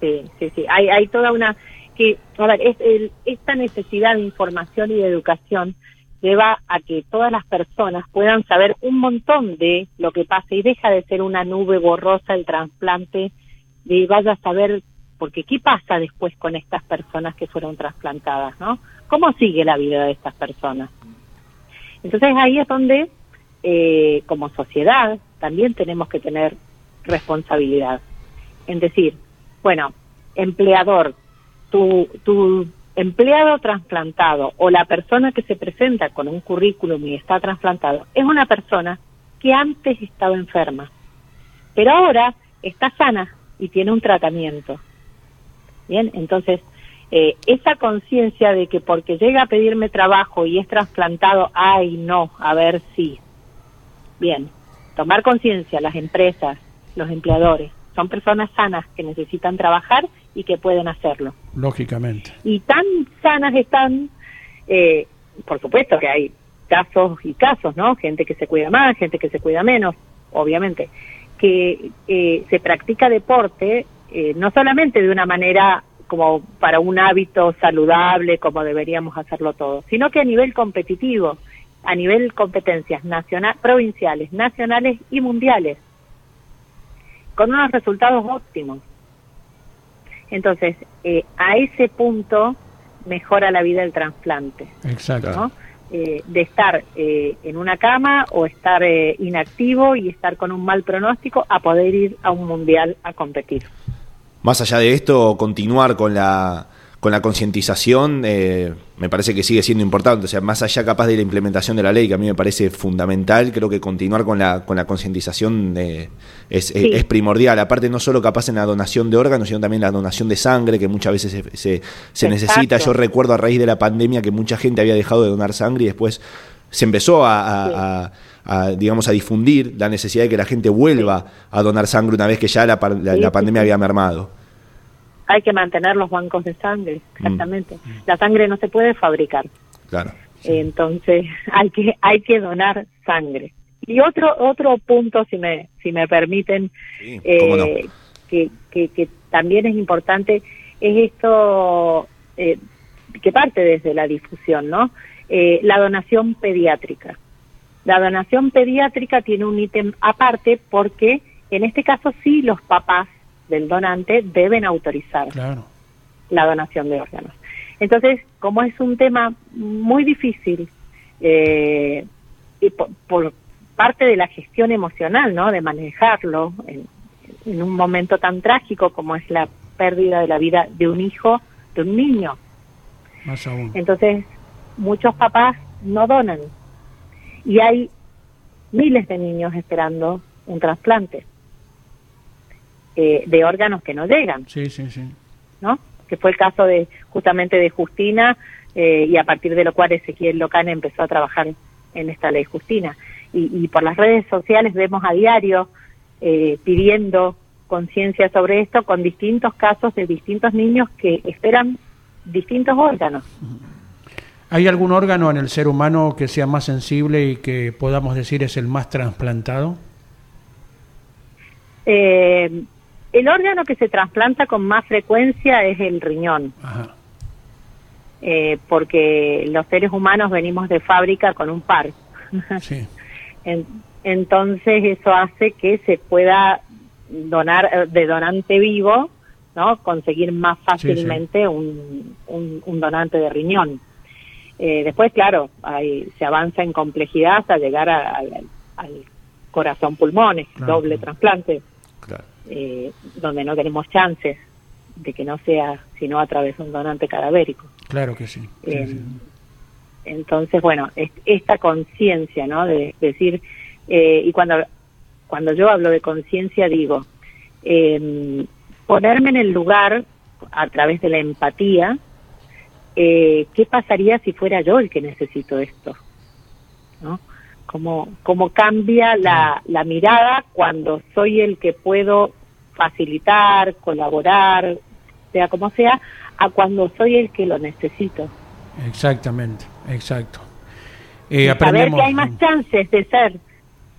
Speaker 4: Sí, sí, sí. Hay, hay toda una... que A ver, es, esta necesidad de información y de educación lleva a que todas las personas puedan saber un montón de lo que pasa y deja de ser una nube borrosa el trasplante, de vaya a saber, porque ¿qué pasa después con estas personas que fueron trasplantadas, no? ¿Cómo sigue la vida de estas personas? Entonces ahí es donde, eh, como sociedad, también tenemos que tener responsabilidad. En decir, bueno, empleador, tu, tu empleado trasplantado o la persona que se presenta con un currículum y está trasplantado es una persona que antes estaba enferma, pero ahora está sana y tiene un tratamiento. Bien, entonces eh, esa conciencia de que porque llega a pedirme trabajo y es trasplantado, ay no, a ver si. Bien, tomar conciencia las empresas, los empleadores, son personas sanas que necesitan trabajar y que pueden hacerlo.
Speaker 1: Lógicamente.
Speaker 4: Y tan sanas están, eh, por supuesto que hay casos y casos, ¿no? Gente que se cuida más, gente que se cuida menos, obviamente, que eh, se practica deporte eh, no solamente de una manera como para un hábito saludable, como deberíamos hacerlo todos, sino que a nivel competitivo, a nivel competencias nacional, provinciales, nacionales y mundiales con unos resultados óptimos. Entonces, eh, a ese punto mejora la vida del trasplante.
Speaker 1: Exacto.
Speaker 4: Eh, de estar eh, en una cama o estar inactivo y estar con un mal pronóstico a poder ir a un mundial a competir.
Speaker 2: Más allá de esto, continuar con la con la concientización eh, me parece que sigue siendo importante. O sea, más allá capaz de la implementación de la ley, que a mí me parece fundamental, creo que continuar con la, con la concientización eh, es, es, primordial. Aparte, no solo capaz en la donación de órganos, sino también la donación de sangre, que muchas veces se, se, necesita. Yo recuerdo a raíz de la pandemia que mucha gente había dejado de donar sangre y después se empezó a, digamos, a difundir la necesidad de que la gente vuelva a donar sangre una vez que ya la, la pandemia había mermado
Speaker 4: hay que mantener los bancos de sangre, mm. exactamente. La sangre no se puede fabricar.
Speaker 2: Claro.
Speaker 4: Entonces hay que hay que donar sangre. Y otro otro punto, si me si me permiten, eh, que, que, también es importante es esto eh, que parte desde la difusión, ¿no? Eh, la donación pediátrica. La donación pediátrica tiene un ítem aparte porque en este caso sí los papás del donante deben autorizar la donación de órganos. Entonces, como es un tema muy difícil eh, y por, parte de la gestión emocional, ¿no? De manejarlo en, un momento tan trágico como es la pérdida de la vida de un hijo, de un niño. Entonces, muchos papás no donan y hay miles de niños esperando un trasplante eh, de órganos que no llegan.
Speaker 1: Sí, sí, sí.
Speaker 4: ¿No? Que fue el caso de justamente de Justina eh, y a partir de lo cual Ezequiel Locane empezó a trabajar en esta ley Justina. Y, por las redes sociales vemos a diario eh, pidiendo conciencia sobre esto con distintos casos de distintos niños que esperan distintos órganos.
Speaker 1: ¿Hay algún órgano en el ser humano que sea más sensible y que podamos decir es el más trasplantado?
Speaker 4: Eh, el órgano que se trasplanta con más frecuencia es el riñón. Eh, porque los seres humanos venimos de fábrica con un par. Sí. entonces eso hace que se pueda donar eh, de donante vivo, ¿no? Conseguir más fácilmente Un, un, donante de riñón. Eh, después, claro, hay, se avanza en complejidad hasta llegar al corazón pulmones, doble trasplante, eh, donde no tenemos chances de que no sea sino a través de un donante cadavérico.
Speaker 1: Claro que sí.
Speaker 4: Entonces, bueno, esta conciencia, ¿no? De, decir, eh, y cuando, cuando yo hablo de conciencia digo, eh, ponerme en el lugar a través de la empatía, eh, ¿qué pasaría si fuera yo el que necesito esto? ¿No? ¿Cómo, cómo cambia la, la mirada cuando soy el que puedo facilitar, colaborar, sea como sea, a cuando soy el que lo necesito.
Speaker 1: Exactamente, exacto.
Speaker 4: Eh, saber que hay más chances de ser,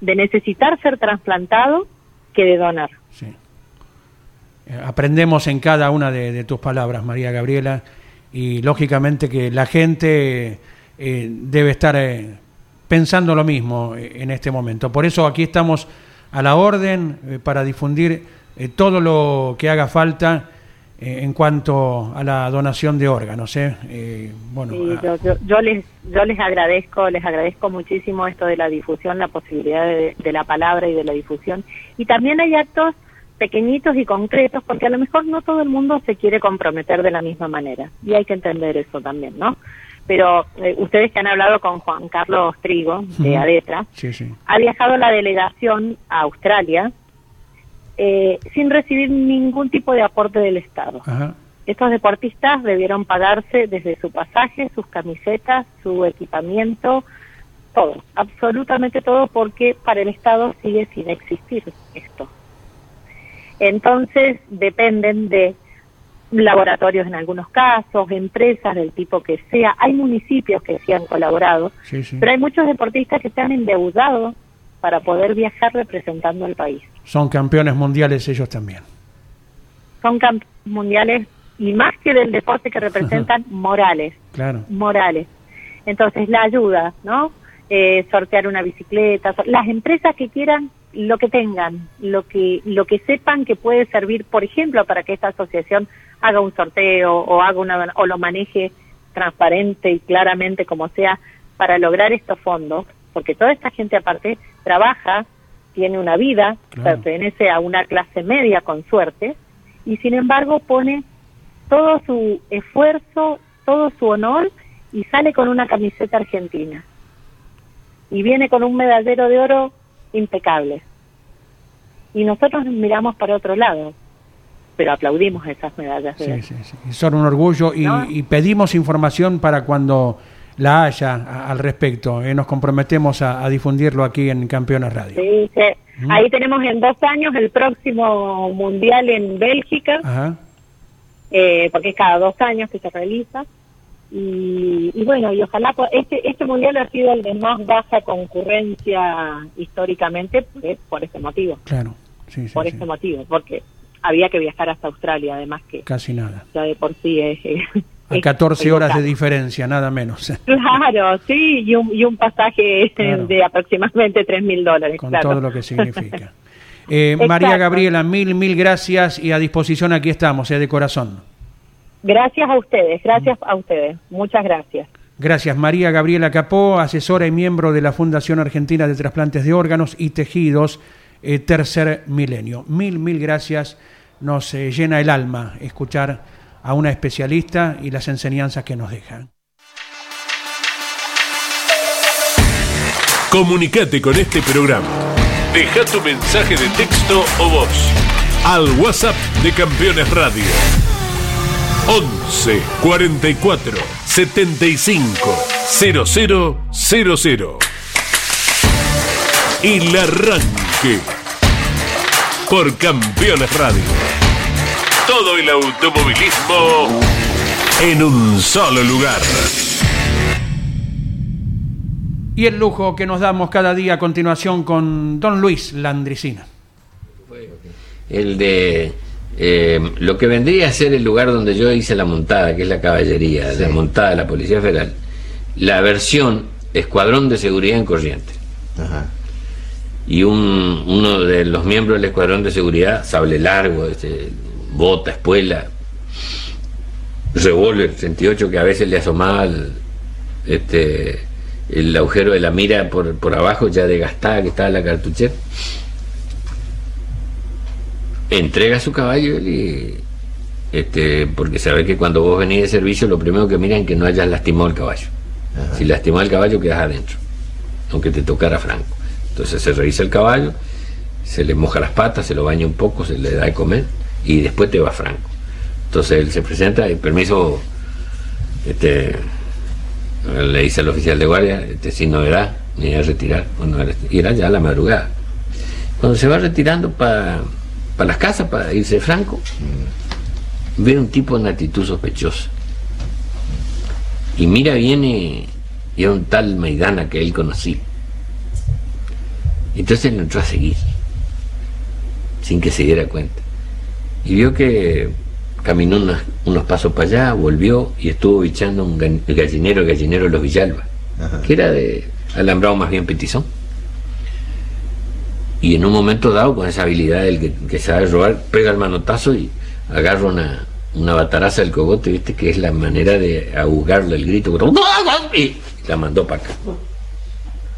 Speaker 4: de necesitar ser trasplantado que de donar. Sí.
Speaker 1: Eh, aprendemos en cada una de, tus palabras, María Gabriela, y lógicamente que la gente eh, debe estar eh, pensando lo mismo en este momento. Por eso aquí estamos a la orden para difundir todo lo que haga falta eh, en cuanto a la donación de órganos. ¿eh?
Speaker 4: eh bueno, yo, les, yo les agradezco, les agradezco muchísimo esto de la difusión, la posibilidad de, la palabra y de la difusión. Y también hay actos pequeñitos y concretos, porque a lo mejor no todo el mundo se quiere comprometer de la misma manera, y hay que entender eso también, ¿no? Pero eh, ustedes que han hablado con Juan Carlos Trigo, de ADETRA, ha viajado la delegación a Australia, eh, sin recibir ningún tipo de aporte del Estado. Estos deportistas debieron pagarse desde su pasaje, sus camisetas, su equipamiento, todo, absolutamente todo, porque para el Estado sigue sin existir esto. Entonces dependen de laboratorios en algunos casos, empresas del tipo que sea. Hay municipios que sí han colaborado, pero hay muchos deportistas que se han endeudado para poder viajar representando al país.
Speaker 1: Son campeones mundiales ellos también.
Speaker 4: Son campeones mundiales y más que del deporte que representan, morales.
Speaker 1: Claro.
Speaker 4: Morales. Entonces, la ayuda, ¿no? Eh, sortear una bicicleta, las empresas que quieran lo que tengan, lo que lo que sepan que puede servir, por ejemplo, para que esta asociación haga un sorteo o haga una o lo maneje transparente y claramente como sea para lograr estos fondos, porque toda esta gente aparte trabaja, tiene una vida, pertenece a una clase media con suerte, y sin embargo pone todo su esfuerzo, todo su honor y sale con una camiseta argentina. Y viene con un medallero de oro impecable. Y nosotros miramos para otro lado, pero aplaudimos esas medallas de oro. Sí, sí.
Speaker 1: Son un orgullo y, y pedimos información para cuando la haya al respecto. Eh, nos comprometemos a, difundirlo aquí en Campeones Radio.
Speaker 4: Sí, ¿Mm? ahí tenemos en dos años el próximo mundial en Bélgica, eh, porque es cada dos años que se realiza. Y, bueno, y ojalá este este mundial ha sido el de más baja concurrencia históricamente por este motivo.
Speaker 1: Claro,
Speaker 4: sí, sí Por este motivo, porque había que viajar hasta Australia, además que
Speaker 1: casi nada.
Speaker 4: Ya de por sí es
Speaker 1: A 14 horas de diferencia, nada menos.
Speaker 4: Claro, sí, y un, y un pasaje de aproximadamente 3 mil dólares.
Speaker 1: Con todo lo que significa. Eh, María Gabriela, mil, mil gracias y a disposición aquí estamos, eh, de corazón.
Speaker 4: Gracias a ustedes, gracias a ustedes, muchas gracias.
Speaker 1: Gracias, María Gabriela Capó, asesora y miembro de la Fundación Argentina de Trasplantes de Órganos y Tejidos, eh, Tercer Milenio. Mil, mil gracias, nos eh, llena el alma escuchar a una especialista y las enseñanzas que nos deja.
Speaker 5: Comunicate con este programa. Deja tu mensaje de texto o voz al WhatsApp de Campeones Radio. 11 44 75 0000. El arranque por Campeones Radio. Todo el automovilismo en un solo lugar.
Speaker 1: Y el lujo que nos damos cada día a continuación con don Luis Landricina.
Speaker 6: El de eh, lo que vendría a ser el lugar donde yo hice la montada, que es la caballería, la montada de la Policía Federal, la versión Escuadrón de Seguridad en Corrientes. Y un, uno de los miembros del Escuadrón de Seguridad, sable largo, este, bota, espuela, revólver 38 que a veces le asomaba el, este, el agujero de la mira por, por abajo, ya desgastada que estaba la cartuchera. Entrega su caballo y este, porque sabe que cuando vos venís de servicio lo primero que miran es que no hayas lastimado el caballo. Si lastimó el caballo quedas adentro, aunque te tocara franco. Entonces se revisa el caballo, se le moja las patas, se lo baña un poco, se le da de comer y después te va franco. Entonces él se presenta, el permiso, este, le dice al oficial de guardia, este, sin novedad, ni a retirar, bueno, y era ya a la madrugada. Cuando se va retirando para las casas, para irse franco, ve un tipo en actitud sospechosa. Y mira, viene, y era un tal Maidana que él conocía. Entonces le entró a seguir, sin que se diera cuenta. Y vio que caminó unos, pasos para allá, volvió y estuvo bichando un gallinero, el gallinero de los Villalba, que era de alambrado más bien petizón. Y en un momento dado, con esa habilidad del que, sabe robar, pega el manotazo y agarra una, una bataraza del cogote, ¿viste? Que es la manera de ahogarle el grito. Y la mandó para acá.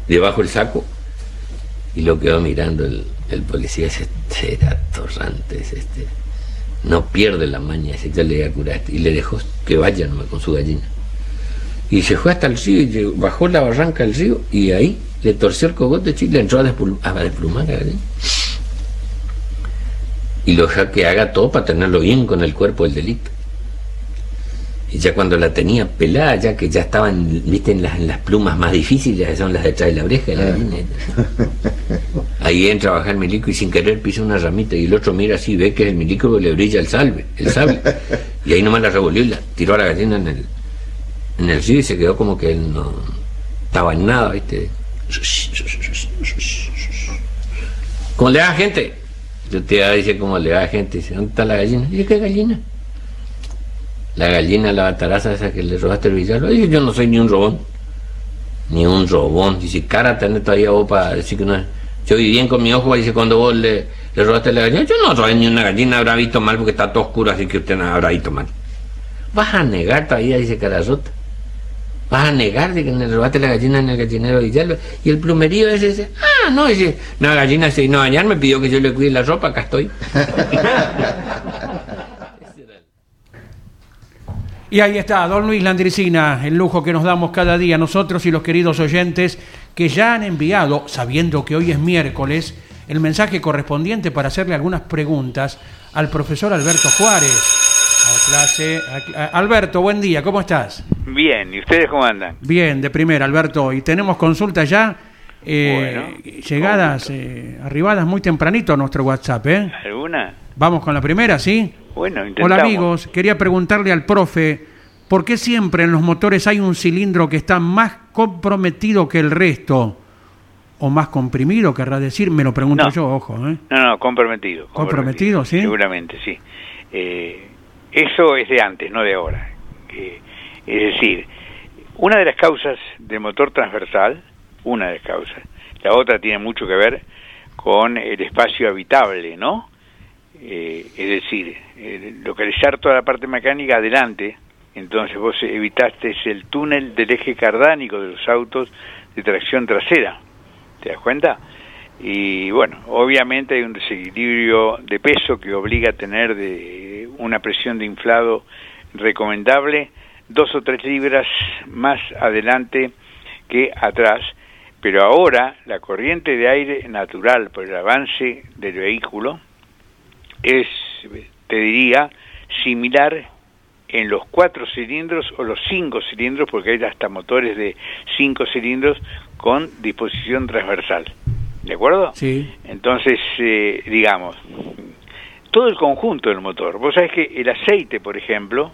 Speaker 6: Debajo el saco. Y lo quedó mirando el, el policía. Ese era torrante, este no pierde la maña, ya le a curar y le dejó que vaya con su gallina. Y se fue hasta el río, y bajó la barranca del río y ahí le torció el cogote y le entró a, desplumar a gallina. Y lo dejó que haga todo para tenerlo bien con el cuerpo del delito. Y ya cuando la tenía pelada, ya que ya estaban, viste, en las, en las plumas más difíciles, que son las de atrás de la oreja, la Ahí entra a bajar el milico y sin querer pisa una ramita y el otro mira así, ve que el milico le brilla el salve, el sable. y ahí nomás la revolvió y la tiró a la gallina en el, en el río y se quedó como que él no estaba en nada, viste. ¿Cómo le da gente? Yo te dice cómo le da gente, dice, ¿dónde está la gallina? Y ¿qué gallina? La gallina, la bataraza esa que le robaste el Villalba. Dije, yo no soy ni un robón. Ni un robón. Dice, cara tenés todavía vos para decir que no. Yo vi bien con mi ojo, dice, cuando vos le, robaste la gallina, yo no robé ni una gallina, habrá visto mal porque está todo oscuro, así que usted no habrá visto mal. Vas a negar todavía, dice Cararrota. Vas a negar de que le robaste la gallina en el gallinero de. Y el plumerío ese dice, ah, no, dice, una gallina se vino a bañar, me pidió que yo le cuide la ropa, acá estoy.
Speaker 1: Y ahí está, don Luis Landricina, el lujo que nos damos cada día nosotros y los queridos oyentes que ya han enviado, sabiendo que hoy es miércoles, el mensaje correspondiente para hacerle algunas preguntas al profesor Alberto Juárez. clase. Alberto, buen día, ¿cómo estás?
Speaker 7: Bien, ¿y ustedes cómo andan?
Speaker 1: Bien, de primera, Alberto. Y tenemos consultas ya, eh, llegadas, eh, arribadas muy tempranito a nuestro WhatsApp, ¿eh?
Speaker 7: ¿Alguna?
Speaker 1: Vamos con la primera, ¿sí?
Speaker 7: Bueno,
Speaker 1: Hola amigos, quería preguntarle al profe, ¿por qué siempre en los motores hay un cilindro que está más comprometido que el resto? ¿O más comprimido, querrá decir? Me lo pregunto yo, ojo. ¿eh?
Speaker 7: No, no, comprometido.
Speaker 1: ¿Comprometido, sí?
Speaker 7: Seguramente, sí. Eh, eso es de antes, no de ahora. Eh, es decir, una de las causas del motor transversal, una de las causas, la otra tiene mucho que ver con el espacio habitable, ¿no? Eh, es decir, localizar toda la parte mecánica adelante, entonces vos evitaste el túnel del eje cardánico de los autos de tracción trasera, ¿te das cuenta? Y bueno, obviamente hay un desequilibrio de peso que obliga a tener de una presión de inflado recomendable, dos o tres libras más adelante que atrás, pero ahora la corriente de aire natural por el avance del vehículo es, te diría, similar en los cuatro cilindros o los cinco cilindros, porque hay hasta motores de cinco cilindros con disposición transversal. ¿De acuerdo?
Speaker 1: Sí.
Speaker 7: Entonces, eh, digamos, todo el conjunto del motor. Vos sabés que el aceite, por ejemplo,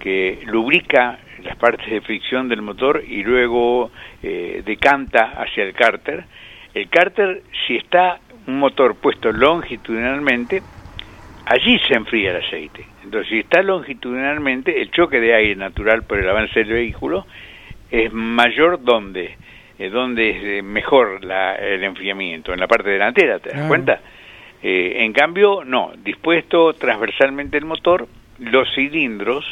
Speaker 7: que lubrica las partes de fricción del motor y luego eh, decanta hacia el cárter. El cárter, si está un motor puesto longitudinalmente, allí se enfría el aceite. Entonces, si está longitudinalmente, el choque de aire natural por el avance del vehículo es mayor donde, eh, donde es eh, mejor el enfriamiento, en la parte delantera, ¿te das cuenta? en cambio, no, dispuesto transversalmente el motor, los cilindros,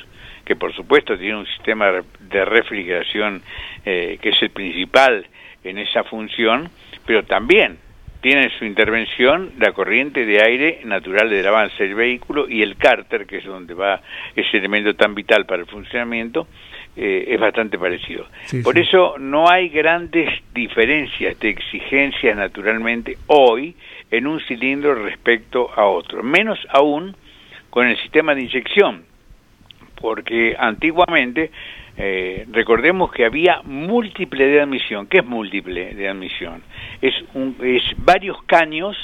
Speaker 7: que por supuesto tiene un sistema de refrigeración eh, que es el principal en esa función, pero también tiene su intervención la corriente de aire natural del avance del vehículo y el cárter, que es donde va ese elemento tan vital para el funcionamiento, eh, es bastante parecido. Por eso no hay grandes diferencias de exigencias naturalmente hoy en un cilindro respecto a otro, menos aún con el sistema de inyección, porque antiguamente eh, recordemos que había múltiple de admisión. ¿Qué es múltiple de admisión? Es, un, es varios caños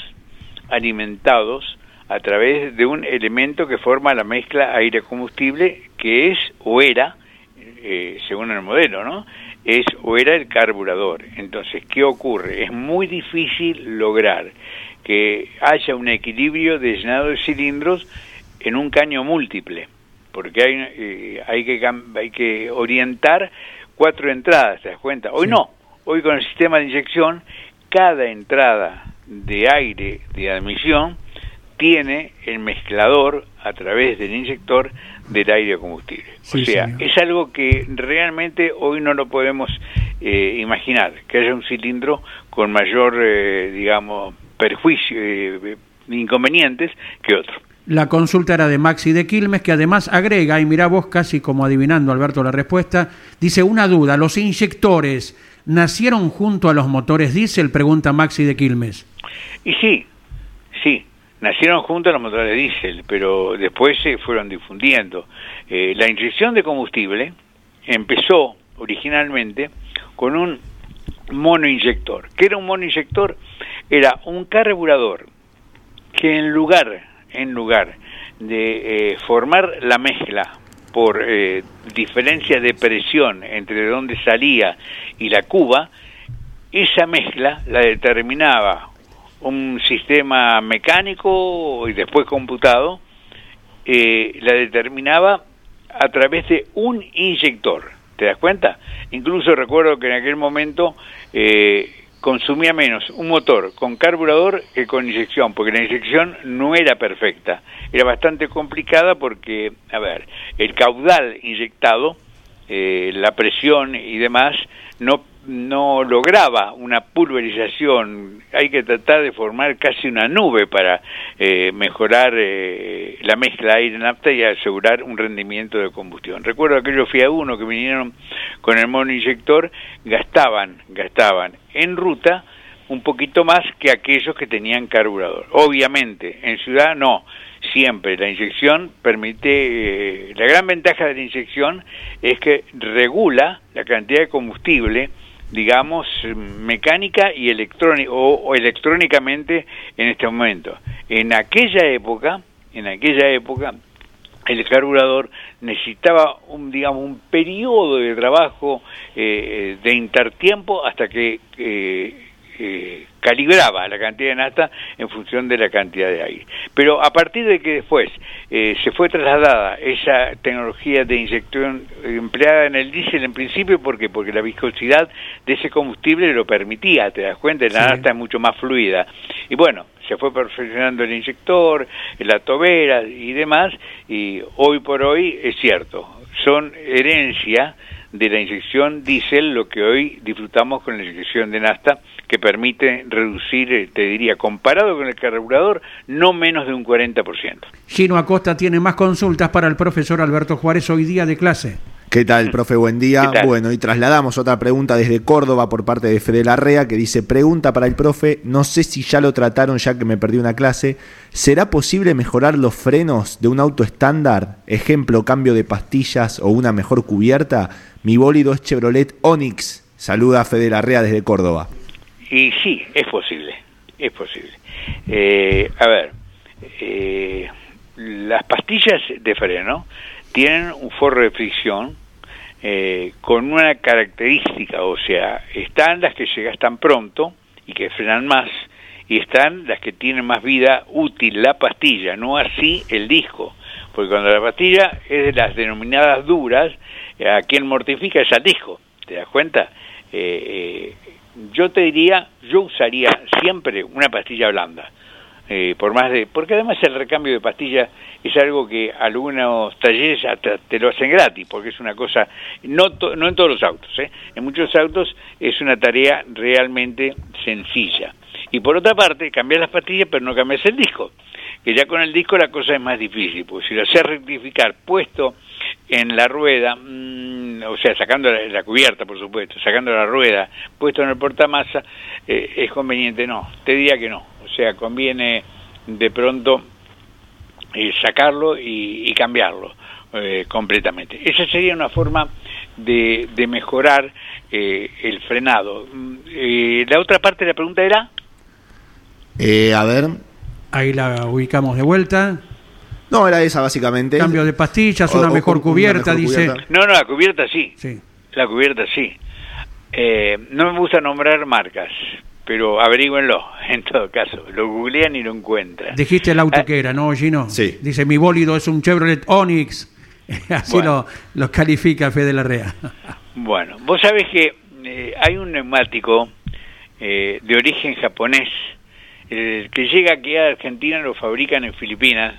Speaker 7: alimentados a través de un elemento que forma la mezcla aire-combustible, que es o era, eh, según el modelo, ¿no? Es o era el carburador. Entonces, ¿qué ocurre? Es muy difícil lograr que haya un equilibrio de llenado de cilindros en un caño múltiple porque hay, eh, hay, que, hay que orientar cuatro entradas, ¿te das cuenta? Hoy no, hoy con el sistema de inyección, cada entrada de aire de admisión tiene el mezclador a través del inyector del aire combustible. o sea, es algo que realmente hoy no lo podemos eh, imaginar, que haya un cilindro con mayor, eh, digamos, perjuicio, inconvenientes que otro.
Speaker 1: La consulta era de Maxi de Quilmes, que además agrega, y mira vos casi como adivinando, Alberto, la respuesta, dice una duda, ¿los inyectores nacieron junto a los motores diésel? Pregunta Maxi de Quilmes.
Speaker 7: Y sí, sí, nacieron junto a los motores diésel, pero después se fueron difundiendo. Eh, la inyección de combustible empezó originalmente con un monoinyector. ¿Qué era un monoinyector? Era un carburador que en lugar en lugar de eh, formar la mezcla por eh, diferencia de presión entre donde salía y la cuba, esa mezcla la determinaba un sistema mecánico y después computado, eh, la determinaba a través de un inyector. ¿Te das cuenta? Incluso recuerdo que en aquel momento eh, consumía menos un motor con carburador que con inyección, porque la inyección no era perfecta, era bastante complicada porque, a ver, el caudal inyectado, eh, la presión y demás, no no lograba una pulverización, hay que tratar de formar casi una nube para eh, mejorar eh, la mezcla aire-nafta y asegurar un rendimiento de combustión. Recuerdo aquellos FIA 1 que vinieron con el monoinyector, gastaban, gastaban en ruta un poquito más que aquellos que tenían carburador. Obviamente, en ciudad no, siempre la inyección permite, eh, la gran ventaja de la inyección es que regula la cantidad de combustible digamos, mecánica y electrónica, o, electrónicamente en este momento. En aquella época, en aquella época, el carburador necesitaba un digamos un periodo de trabajo eh, de intertiempo hasta que eh, eh, calibraba la cantidad de nafta en función de la cantidad de aire. Pero a partir de que después eh, se fue trasladada esa tecnología de inyección empleada en el diésel en principio, ¿por qué? Porque la viscosidad de ese combustible lo permitía, te das cuenta, la nafta es mucho más fluida. Y bueno, se fue perfeccionando el inyector, la tobera y demás, y hoy por hoy es cierto, son herencia de la inyección diésel lo que hoy disfrutamos con la inyección de nafta que permite reducir, eh, te diría, comparado con el carburador, no menos de un 40%.
Speaker 1: Gino Acosta tiene más consultas para el profesor Alberto Juárez hoy día de clase.
Speaker 2: ¿Qué tal, profe? Buen día. Bueno, y trasladamos otra pregunta desde Córdoba por parte de Fede Larrea, que dice, pregunta para el profe, no sé si ya lo trataron ya que me perdí una clase, ¿será posible mejorar los frenos de un auto estándar? Ejemplo, cambio de pastillas o una mejor cubierta. Mi bólido es Chevrolet Onix. Saluda Fede Larrea desde Córdoba.
Speaker 7: Y sí, es posible, es posible. Eh, a ver, eh, las pastillas de freno tienen un forro de fricción eh, con una característica, o sea, están las que se gastan pronto y que frenan más, y están las que tienen más vida útil la pastilla, no así el disco, porque cuando la pastilla es de las denominadas duras, eh, a quien mortifica es al disco, ¿te das cuenta? Eh, yo te diría, yo usaría siempre una pastilla blanda, eh, por más de porque además el recambio de pastillas es algo que algunos talleres hasta te lo hacen gratis porque es una cosa no no en todos los autos ¿eh? en muchos autos es una tarea realmente sencilla y por otra parte cambiar las pastillas pero no cambias el disco que ya con el disco la cosa es más difícil porque si lo haces rectificar puesto en la rueda mmm, o sea sacando la, cubierta por supuesto sacando la rueda puesto en el portamasa eh, es conveniente no te diría que no sea, conviene de pronto eh, sacarlo y, y cambiarlo eh, completamente. Esa sería una forma de, de mejorar eh, el frenado. Mm, la otra parte de la pregunta era...
Speaker 2: a ver.
Speaker 1: Ahí la ubicamos de vuelta.
Speaker 2: No, era esa básicamente.
Speaker 1: Cambio de pastillas, una, o, mejor, cubierta, una mejor dice.
Speaker 7: Cubierta. No, no, la cubierta sí. sí. La cubierta sí. no me gusta nombrar marcas, pero averígüenlo, en todo caso. Lo googlean y lo encuentran.
Speaker 1: Dijiste el auto ah, que era, ¿no, Gino?
Speaker 2: Sí.
Speaker 1: Dice, mi bólido es un Chevrolet Onix. Así bueno. lo, lo, califica Fede Larrea.
Speaker 7: bueno, vos sabés que eh, hay un neumático eh, de origen japonés, el que llega aquí a Argentina lo fabrican en Filipinas,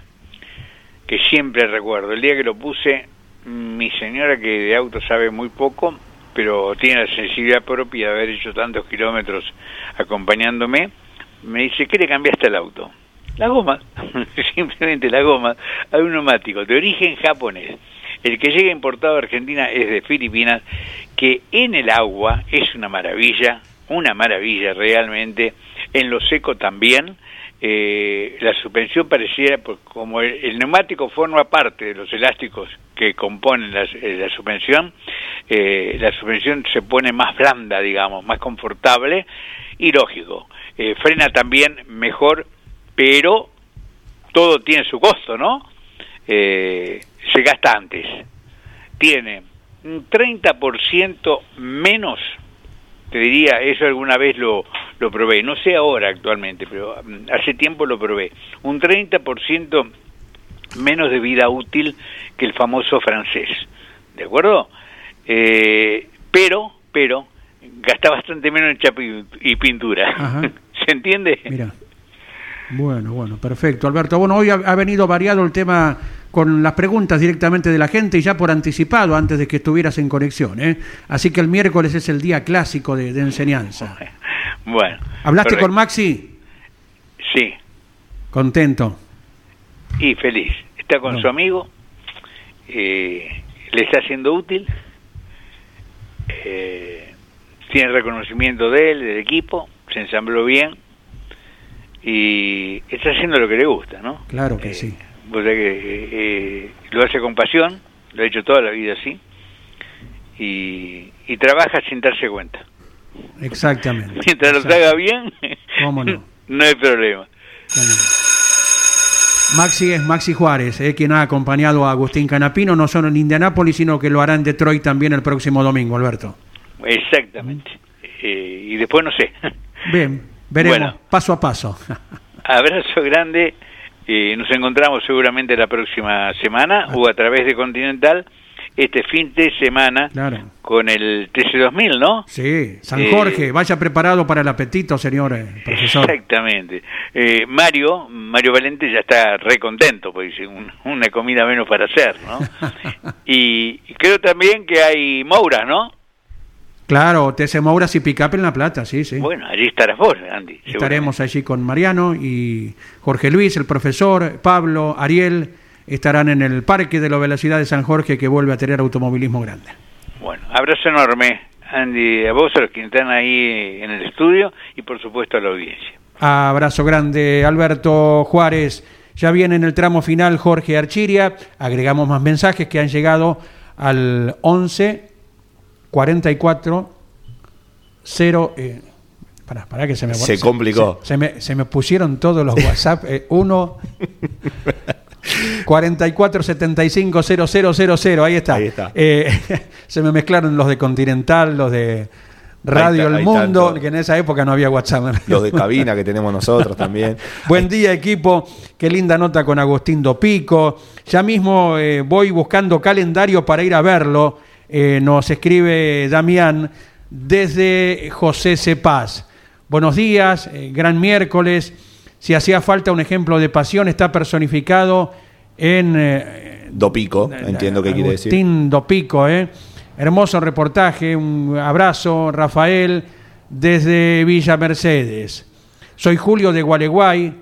Speaker 7: que siempre recuerdo. El día que lo puse, mi señora que de auto sabe muy poco, pero tiene la sensibilidad propia de haber hecho tantos kilómetros acompañándome, me dice, ¿qué le cambiaste al auto? La goma, simplemente la goma, a un neumático de origen japonés. El que llega importado a Argentina es de Filipinas, que en el agua es una maravilla, una maravilla realmente, en lo seco también, eh, la suspensión pareciera, pues, como el, el, neumático forma parte de los elásticos que componen la, eh, la suspensión, eh, la suspensión se pone más blanda, digamos, más confortable y lógico. Eh, frena también mejor, pero todo tiene su costo, ¿no? Eh, se gasta antes. Tiene un 30% menos, te diría, eso alguna vez lo, lo probé, no sé ahora actualmente, pero mm, hace tiempo lo probé, un 30% menos de vida útil que el famoso francés, ¿de acuerdo? Eh, pero, pero, gasta bastante menos en chapa y, y pintura. ¿Se entiende?
Speaker 1: Mira. Bueno, bueno, perfecto. Alberto, bueno, hoy ha, ha, venido variado el tema con las preguntas directamente de la gente y ya por anticipado antes de que estuvieras en conexión. ¿eh? Así que el miércoles es el día clásico de, de enseñanza.
Speaker 7: Bueno.
Speaker 1: ¿Hablaste correcto. con Maxi?
Speaker 7: Sí.
Speaker 1: Contento.
Speaker 7: Y feliz. Está con no. su amigo, eh, le está siendo útil, eh, tiene reconocimiento de él, del equipo, se ensambló bien y está haciendo lo que le gusta, ¿no?
Speaker 1: Claro que
Speaker 7: eh,
Speaker 1: sí.
Speaker 7: O sea que eh, lo hace con pasión, lo ha hecho toda la vida así, y, y trabaja sin darse cuenta.
Speaker 1: Exactamente.
Speaker 7: Mientras lo haga bien,
Speaker 1: ¿Cómo no?
Speaker 7: no hay problema.
Speaker 1: Maxi es Maxi Juárez, eh, quien ha acompañado a Agustín Canapino, no solo en Indianápolis, sino que lo hará en Detroit también el próximo domingo, Alberto.
Speaker 7: Exactamente. Eh, y después no sé.
Speaker 1: Bien, Veremos, paso a paso.
Speaker 7: Abrazo grande. Eh, nos encontramos seguramente la próxima semana o a través de Continental este fin de semana con el TC2000, ¿no?
Speaker 1: Sí, San eh, Jorge, vaya preparado para el apetito, señor eh, profesor.
Speaker 7: Exactamente. Eh, Mario, Mario Valente ya está recontento, pues una comida menos para hacer, ¿no? y, creo también que hay Moura, ¿no?
Speaker 1: Claro, TC Mouras y Picap en La Plata, sí, sí.
Speaker 7: Bueno, allí estarás vos, Andy.
Speaker 1: Estaremos allí con Mariano y Jorge Luis, el profesor, Pablo, Ariel estarán en el Parque de la Velocidad de San Jorge que vuelve a tener automovilismo grande.
Speaker 7: Bueno, abrazo enorme, Andy, a vos, a los que están ahí en el estudio y por supuesto a la audiencia.
Speaker 1: Abrazo grande, Alberto Juárez. Ya viene en el tramo final Jorge Archiria. Agregamos más mensajes que han llegado al 11 44 0. Eh, para, que se me
Speaker 2: Se complicó.
Speaker 1: Se, me, se me pusieron todos los WhatsApp. Eh, uno. 44 75 000, ahí está. Ahí está. Eh, se me mezclaron los de Continental, los de Radio El Mundo, que en esa época no había WhatsApp.
Speaker 2: Los de cabina que tenemos nosotros también.
Speaker 1: Buen día, equipo. Qué linda nota con Agustín Dopico. Ya mismo eh, voy buscando calendario para ir a verlo. Eh, nos escribe Damián desde José Cepaz. Buenos días, gran miércoles. Si hacía falta un ejemplo de pasión, está personificado en...
Speaker 2: Eh, Dopico, entiendo que quiere decir.
Speaker 1: Dopico, ¿eh? Hermoso reportaje, un abrazo, Rafael, desde Villa Mercedes. Soy Julio de Gualeguay,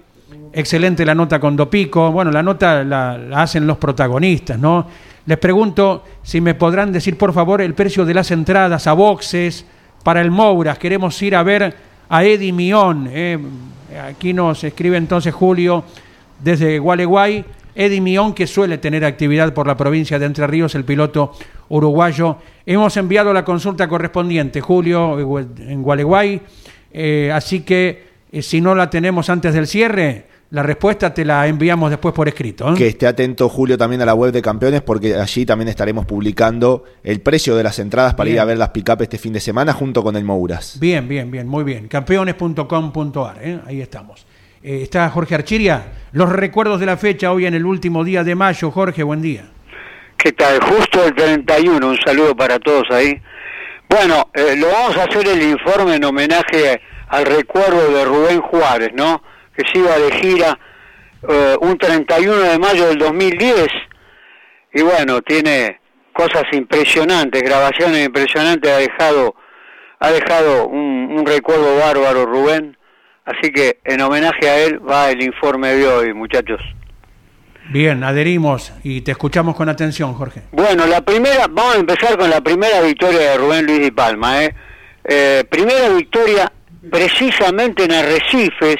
Speaker 1: excelente la nota con Dopico. Bueno, la nota la, hacen los protagonistas, ¿no? Les pregunto si me podrán decir, por favor, el precio de las entradas a boxes para el Mouras. Queremos ir a ver a Eddie Mión. ¿eh? Aquí nos escribe entonces Julio desde Gualeguay. Eddie Mión, que suele tener actividad por la provincia de Entre Ríos, el piloto uruguayo. Hemos enviado la consulta correspondiente, Julio, en Gualeguay. Eh, así que eh, si no la tenemos antes del cierre, la respuesta te la enviamos después por escrito.
Speaker 2: ¿eh? Que esté atento Julio también a la web de campeones porque allí también estaremos publicando el precio de las entradas para ir a ver las pick este fin de semana junto con el Mouras.
Speaker 1: Bien, bien, bien, muy bien. Campeones.com.ar, ¿eh? ahí estamos. Eh, está Jorge Archiria. Los recuerdos de la fecha hoy en el último día de mayo. Jorge, buen día.
Speaker 8: ¿Qué tal? Justo el 31, un saludo para todos ahí. Bueno, lo vamos a hacer el informe en homenaje al recuerdo de Rubén Juárez, ¿no? Que se iba de gira eh, un 31 de mayo del 2010 y bueno, tiene cosas impresionantes, grabaciones impresionantes, ha dejado, ha dejado un, recuerdo bárbaro Rubén, así que en homenaje a él va el informe de hoy, muchachos.
Speaker 1: Bien, adherimos y te escuchamos con atención, Jorge.
Speaker 8: Bueno, la primera, vamos a empezar con la primera victoria de Rubén Luis y Palma. ¿eh? Eh, primera victoria precisamente en Arrecifes,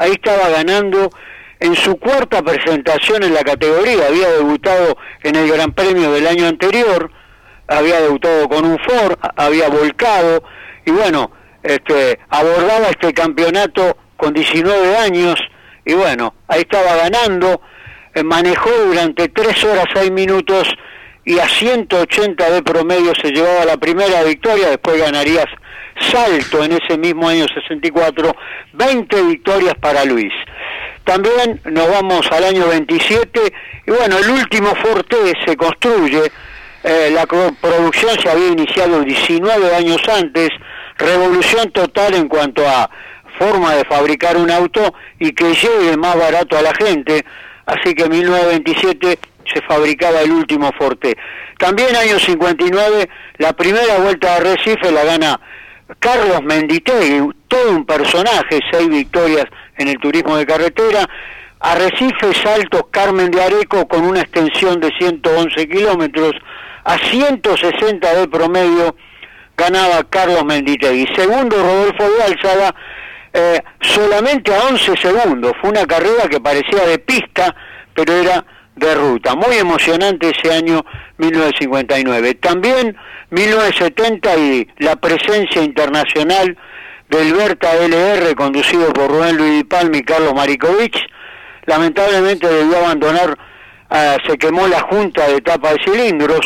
Speaker 8: ahí estaba ganando en su cuarta presentación en la categoría, había debutado en el Gran Premio del año anterior, había debutado con un Ford, había volcado y bueno, este, abordaba este campeonato con 19 años y bueno, ahí estaba ganando, eh, manejó durante 3 horas 6 minutos y a 180 de promedio se llevaba la primera victoria, después ganarías salto en ese mismo año 64, 20 victorias para Luis. También nos vamos al año 27 y bueno, el último Forte se construye, eh, la producción se había iniciado 19 años antes, revolución total en cuanto a forma de fabricar un auto y que llegue más barato a la gente, así que en 1927 se fabricaba el último Forte. También año 59, la primera vuelta a Recife la gana Carlos Menditegui, todo un personaje, seis victorias en el turismo de carretera. Arrecife, Saltos, Carmen de Areco con una extensión de 111 kilómetros. A 160 de promedio ganaba Carlos Menditegui. Segundo, Rodolfo de Álzada, eh, solamente a 11 segundos. Fue una carrera que parecía de pista, pero era de ruta. Muy emocionante ese año 1959. También 1970 y la presencia internacional del Berta LR conducido por Rubén Luis Palmi y Carlos Marikovic. Lamentablemente debió abandonar, ah, se quemó la junta de etapa de cilindros.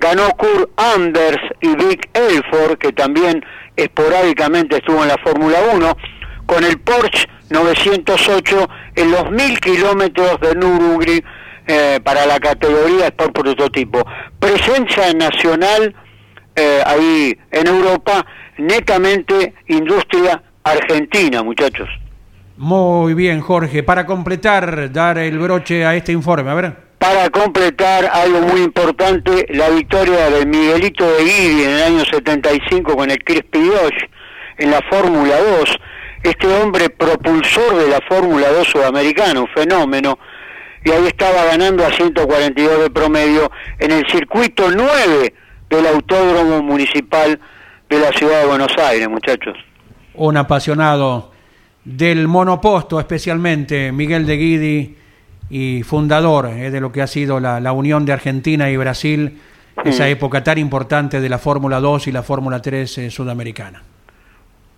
Speaker 8: Ganó Kurt Anders y Vic Elford, que también esporádicamente estuvo en la Fórmula 1. con el Porsche 908 en los mil kilómetros de Nürburgring eh, para la categoría Sport Prototipo. Presencia nacional eh, ahí en Europa, netamente industria argentina, muchachos.
Speaker 1: Muy bien, Jorge. Para completar, dar el broche a este informe, a ver.
Speaker 8: Para completar algo muy importante, la victoria de Miguelito de Guidi en el año 75 con el Crispy Dodge en la Fórmula 2. Este hombre propulsor de la Fórmula 2 sudamericana, un fenómeno, y ahí estaba ganando a 142 de promedio en el circuito 9 del Autódromo Municipal de la Ciudad de Buenos Aires, muchachos.
Speaker 1: Un apasionado del monoposto, especialmente Miguel de Guidi, y fundador eh, de lo que ha sido la, unión de Argentina y Brasil, esa época tan importante de la Fórmula 2 y la Fórmula 3 eh, sudamericana.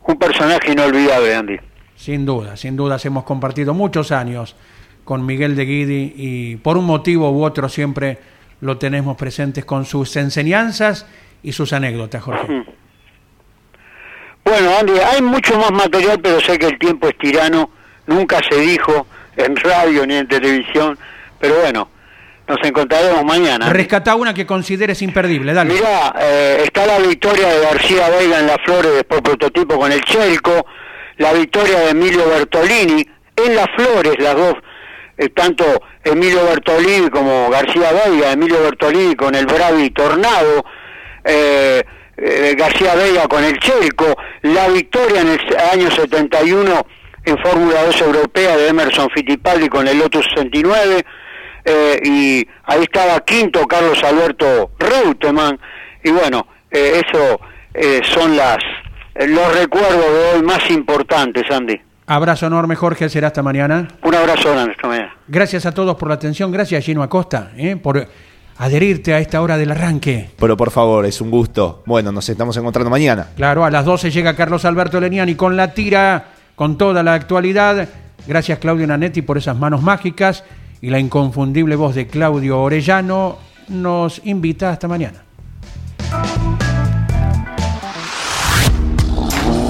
Speaker 8: Un personaje inolvidable, Andy.
Speaker 1: Sin duda, sin duda, hemos compartido muchos años con Miguel de Guidi y por un motivo u otro siempre lo tenemos presentes con sus enseñanzas y sus anécdotas, Jorge.
Speaker 8: Bueno, Andy, hay mucho más material, pero sé que el tiempo es tirano. Nunca se dijo en radio ni en televisión, pero bueno, nos encontraremos mañana.
Speaker 1: Rescata una que consideres imperdible, dale.
Speaker 8: Mirá, eh, está la victoria de García Vega en las Flores después prototipo con el Chelco, la victoria de Emilio Bertolini en las Flores, las dos, eh, tanto Emilio Bertolini como García Vega, Emilio Bertolini con el Bravi Tornado, eh, García Vega con el Chelco, la victoria en el año 71 en Fórmula 2 Europea de Emerson Fittipaldi con el Lotus 69 eh, y ahí estaba quinto Carlos Alberto Reutemann y bueno, eh, eso eh, son las los recuerdos de hoy más importantes, Andy.
Speaker 1: Abrazo enorme, Jorge. Será hasta mañana.
Speaker 8: Un abrazo grande esta mañana.
Speaker 1: Gracias a todos por la atención. Gracias, Gino Acosta, por adherirte a esta hora del arranque.
Speaker 2: Pero por favor, es un gusto. Bueno, nos estamos encontrando mañana.
Speaker 1: Claro, a las 12 llega Carlos Alberto Leniani con la tira con toda la actualidad. Gracias Claudio Nanetti por esas manos mágicas y la inconfundible voz de Claudio Orellano nos invita hasta mañana.